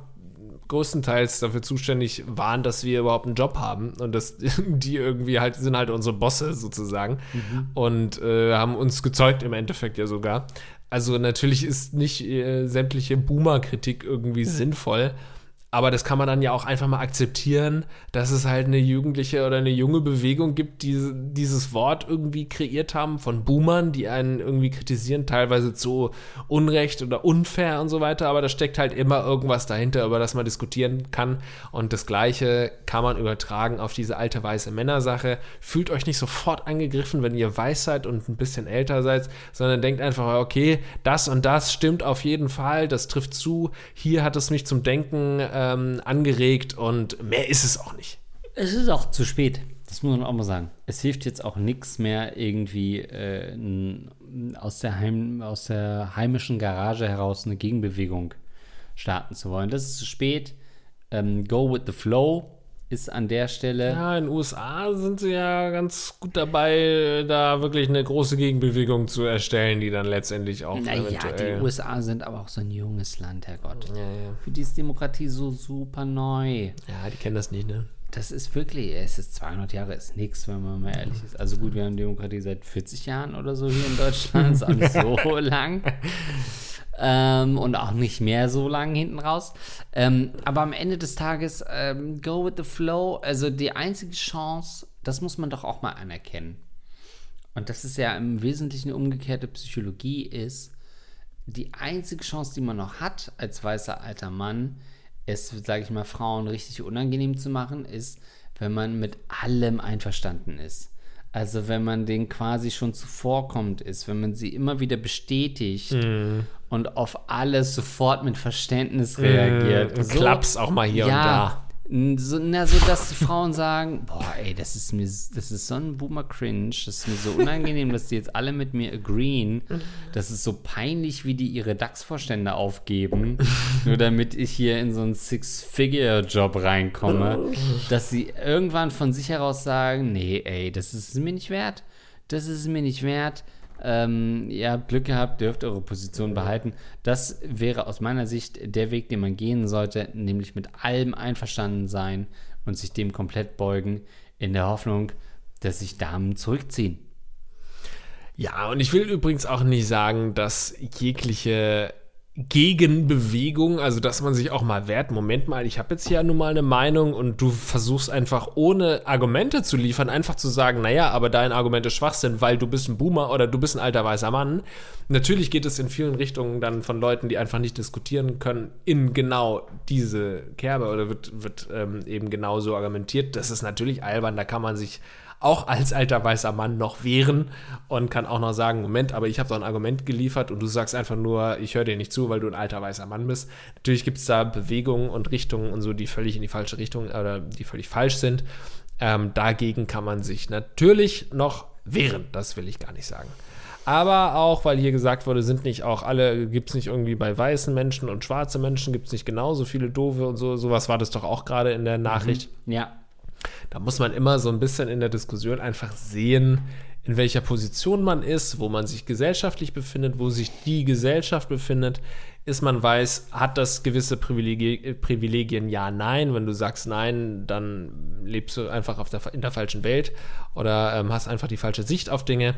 größtenteils dafür zuständig waren, dass wir überhaupt einen Job haben und dass die irgendwie halt sind halt unsere Bosse sozusagen mhm. und äh, haben uns gezeugt im Endeffekt ja sogar. Also natürlich ist nicht äh, sämtliche Boomer-Kritik irgendwie mhm. sinnvoll, aber das kann man dann ja auch einfach mal akzeptieren, dass es halt eine jugendliche oder eine junge Bewegung gibt, die dieses Wort irgendwie kreiert haben von Boomern, die einen irgendwie kritisieren, teilweise zu Unrecht oder unfair und so weiter. Aber da steckt halt immer irgendwas dahinter, über das man diskutieren kann. Und das Gleiche kann man übertragen auf diese alte weiße Männersache. Fühlt euch nicht sofort angegriffen, wenn ihr weiß seid und ein bisschen älter seid, sondern denkt einfach, okay, das und das stimmt auf jeden Fall, das trifft zu. Hier hat es mich zum Denken. Äh, ähm, angeregt und mehr ist es auch nicht.
Es ist auch zu spät. Das muss man auch mal sagen. Es hilft jetzt auch nichts mehr, irgendwie äh, aus, der Heim, aus der heimischen Garage heraus eine Gegenbewegung starten zu wollen. Das ist zu spät. Ähm, go with the flow ist an der Stelle.
Ja, in den USA sind sie ja ganz gut dabei, da wirklich eine große Gegenbewegung zu erstellen, die dann letztendlich auch.
Naja, die USA sind aber auch so ein junges Land, Herrgott. Ja, ja. Für die ist Demokratie so super neu.
Ja, die kennen das nicht, ne?
Das ist wirklich, es ist 200 Jahre, ist nichts, wenn man mal ehrlich ist. Also gut, wir haben Demokratie seit 40 Jahren oder so hier in Deutschland, ist auch nicht so lang ähm, und auch nicht mehr so lang hinten raus. Ähm, aber am Ende des Tages, ähm, go with the flow. Also die einzige Chance, das muss man doch auch mal anerkennen. Und das ist ja im Wesentlichen eine umgekehrte Psychologie ist, die einzige Chance, die man noch hat als weißer alter Mann, es, sage ich mal, Frauen richtig unangenehm zu machen, ist, wenn man mit allem einverstanden ist. Also wenn man denen quasi schon zuvorkommt ist, wenn man sie immer wieder bestätigt mm. und auf alles sofort mit Verständnis reagiert.
Mm, so, Klaps auch mal hier ja, und da.
So, na, so dass die Frauen sagen, boah, ey, das ist mir, das ist so ein Boomer-Cringe, das ist mir so unangenehm, dass die jetzt alle mit mir agreeen. Das ist so peinlich, wie die ihre DAX-Vorstände aufgeben, nur damit ich hier in so einen Six-Figure-Job reinkomme, dass sie irgendwann von sich heraus sagen, nee, ey, das ist es mir nicht wert. Das ist es mir nicht wert ähm, ihr habt Glück gehabt, dürft eure Position behalten. Das wäre aus meiner Sicht der Weg, den man gehen sollte, nämlich mit allem einverstanden sein und sich dem komplett beugen, in der Hoffnung, dass sich Damen zurückziehen.
Ja, und ich will übrigens auch nicht sagen, dass jegliche Gegenbewegung, also dass man sich auch mal wehrt, Moment mal, ich habe jetzt hier nun mal eine Meinung und du versuchst einfach ohne Argumente zu liefern, einfach zu sagen, naja, aber dein Argument ist Schwachsinn, weil du bist ein Boomer oder du bist ein alter weißer Mann. Natürlich geht es in vielen Richtungen dann von Leuten, die einfach nicht diskutieren können, in genau diese Kerbe oder wird, wird ähm, eben genau so argumentiert. Das ist natürlich albern, da kann man sich auch als alter weißer Mann noch wehren und kann auch noch sagen, Moment, aber ich habe doch ein Argument geliefert und du sagst einfach nur, ich höre dir nicht zu, weil du ein alter weißer Mann bist. Natürlich gibt es da Bewegungen und Richtungen und so, die völlig in die falsche Richtung oder die völlig falsch sind. Ähm, dagegen kann man sich natürlich noch wehren, das will ich gar nicht sagen. Aber auch, weil hier gesagt wurde, sind nicht auch alle, gibt es nicht irgendwie bei weißen Menschen und schwarze Menschen, gibt es nicht genauso viele doofe und so, sowas war das doch auch gerade in der Nachricht.
Mhm. Ja.
Da muss man immer so ein bisschen in der Diskussion einfach sehen, in welcher Position man ist, wo man sich gesellschaftlich befindet, wo sich die Gesellschaft befindet. Ist man weiß, hat das gewisse Privilegien, Privilegien? Ja, nein. Wenn du sagst nein, dann lebst du einfach der, in der falschen Welt oder ähm, hast einfach die falsche Sicht auf Dinge.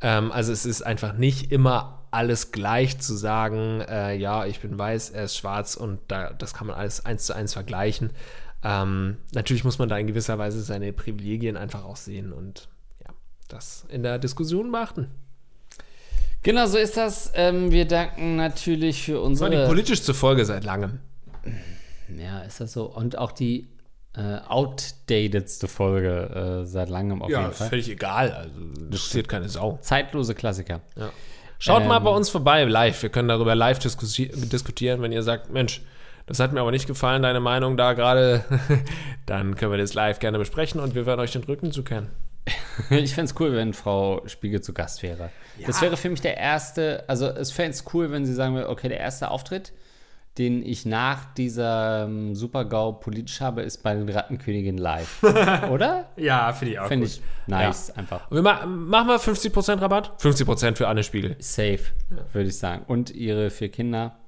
Ähm, also es ist einfach nicht immer alles gleich zu sagen, äh, ja, ich bin weiß, er ist schwarz und da, das kann man alles eins zu eins vergleichen. Ähm, natürlich muss man da in gewisser Weise seine Privilegien einfach auch sehen und ja, das in der Diskussion beachten.
Genau, so ist das. Ähm, wir danken natürlich für unsere.
Das war die politischste Folge seit langem.
Ja, ist das so? Und auch die äh, outdatedste Folge äh, seit langem
auf ja, jeden Fall. Ja, völlig egal. Also, das interessiert keine Sau.
Zeitlose Klassiker.
Ja. Schaut ähm, mal bei uns vorbei live. Wir können darüber live diskutieren, wenn ihr sagt, Mensch, das hat mir aber nicht gefallen, deine Meinung da gerade. Dann können wir das live gerne besprechen und wir werden euch den Rücken zukehren.
ich fände es cool, wenn Frau Spiegel zu Gast wäre. Ja. Das wäre für mich der erste, also es fände es cool, wenn sie sagen würde, okay, der erste Auftritt, den ich nach dieser ähm, Super-GAU politisch habe, ist bei den Rattenkönigen live. Oder?
ja, finde ich auch
Finde ich nice, ja. einfach.
wir ma machen wir 50% Rabatt? 50% für Anne Spiegel.
Safe, würde ich sagen. Und ihre vier Kinder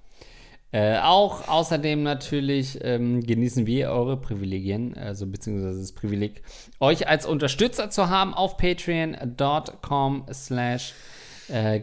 Äh, auch außerdem natürlich ähm, genießen wir eure Privilegien, also beziehungsweise das Privileg, euch als Unterstützer zu haben auf patreon.com slash äh,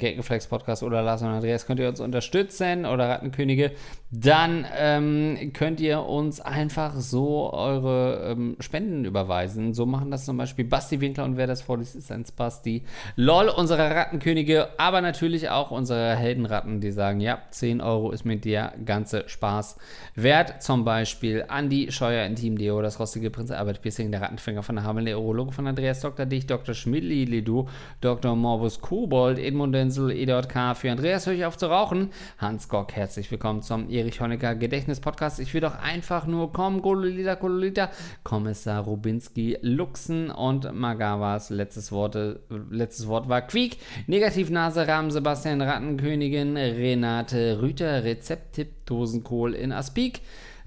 Podcast oder Lars und Andreas könnt ihr uns unterstützen oder Rattenkönige, dann ähm, könnt ihr uns einfach so eure ähm, Spenden überweisen. So machen das zum Beispiel Basti Winkler und wer das vorliest, ist ein Spasti. LOL, unsere Rattenkönige, aber natürlich auch unsere Heldenratten, die sagen, ja, 10 Euro ist mit dir ganze Spaß wert. Zum Beispiel Andi Scheuer in Team Deo, das rostige Prinz Albert Piercing, der Rattenfänger von der Hameln, der Urologe von Andreas Dr. Dicht, Dr. Schmidli Lidu, Dr. Morbus Kobold, Edmund Denzel, Edward. Für Andreas höre ich auf zu rauchen. Hans Gock, herzlich willkommen zum Erich Honecker Gedächtnispodcast. Ich will doch einfach nur kommen, Gololita, Gololita. Kommissar Rubinski, Luxen und Magawas. Letztes Wort, letztes Wort war Quiek. Negativnase, Rahmen, Sebastian Rattenkönigin, Renate Rüter, Rezepttipp, Dosenkohl in Aspik,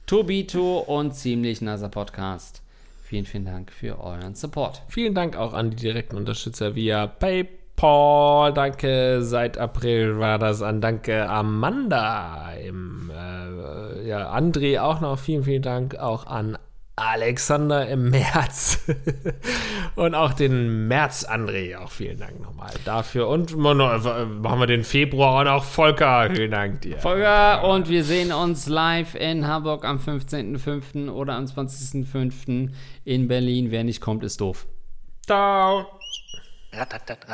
Tobito und ziemlich naser Podcast. Vielen, vielen Dank für euren Support.
Vielen Dank auch an die direkten Unterstützer via PayPal. Paul, danke. Seit April war das an. Danke Amanda. Im, äh, ja, André auch noch. Vielen, vielen Dank auch an Alexander im März. und auch den März André. Auch vielen Dank nochmal dafür. Und machen wir den Februar und auch Volker. Vielen Dank dir.
Volker, und wir sehen uns live in Hamburg am 15.05. oder am 20.05. in Berlin. Wer nicht kommt, ist doof.
Ciao.
Rattenkönige.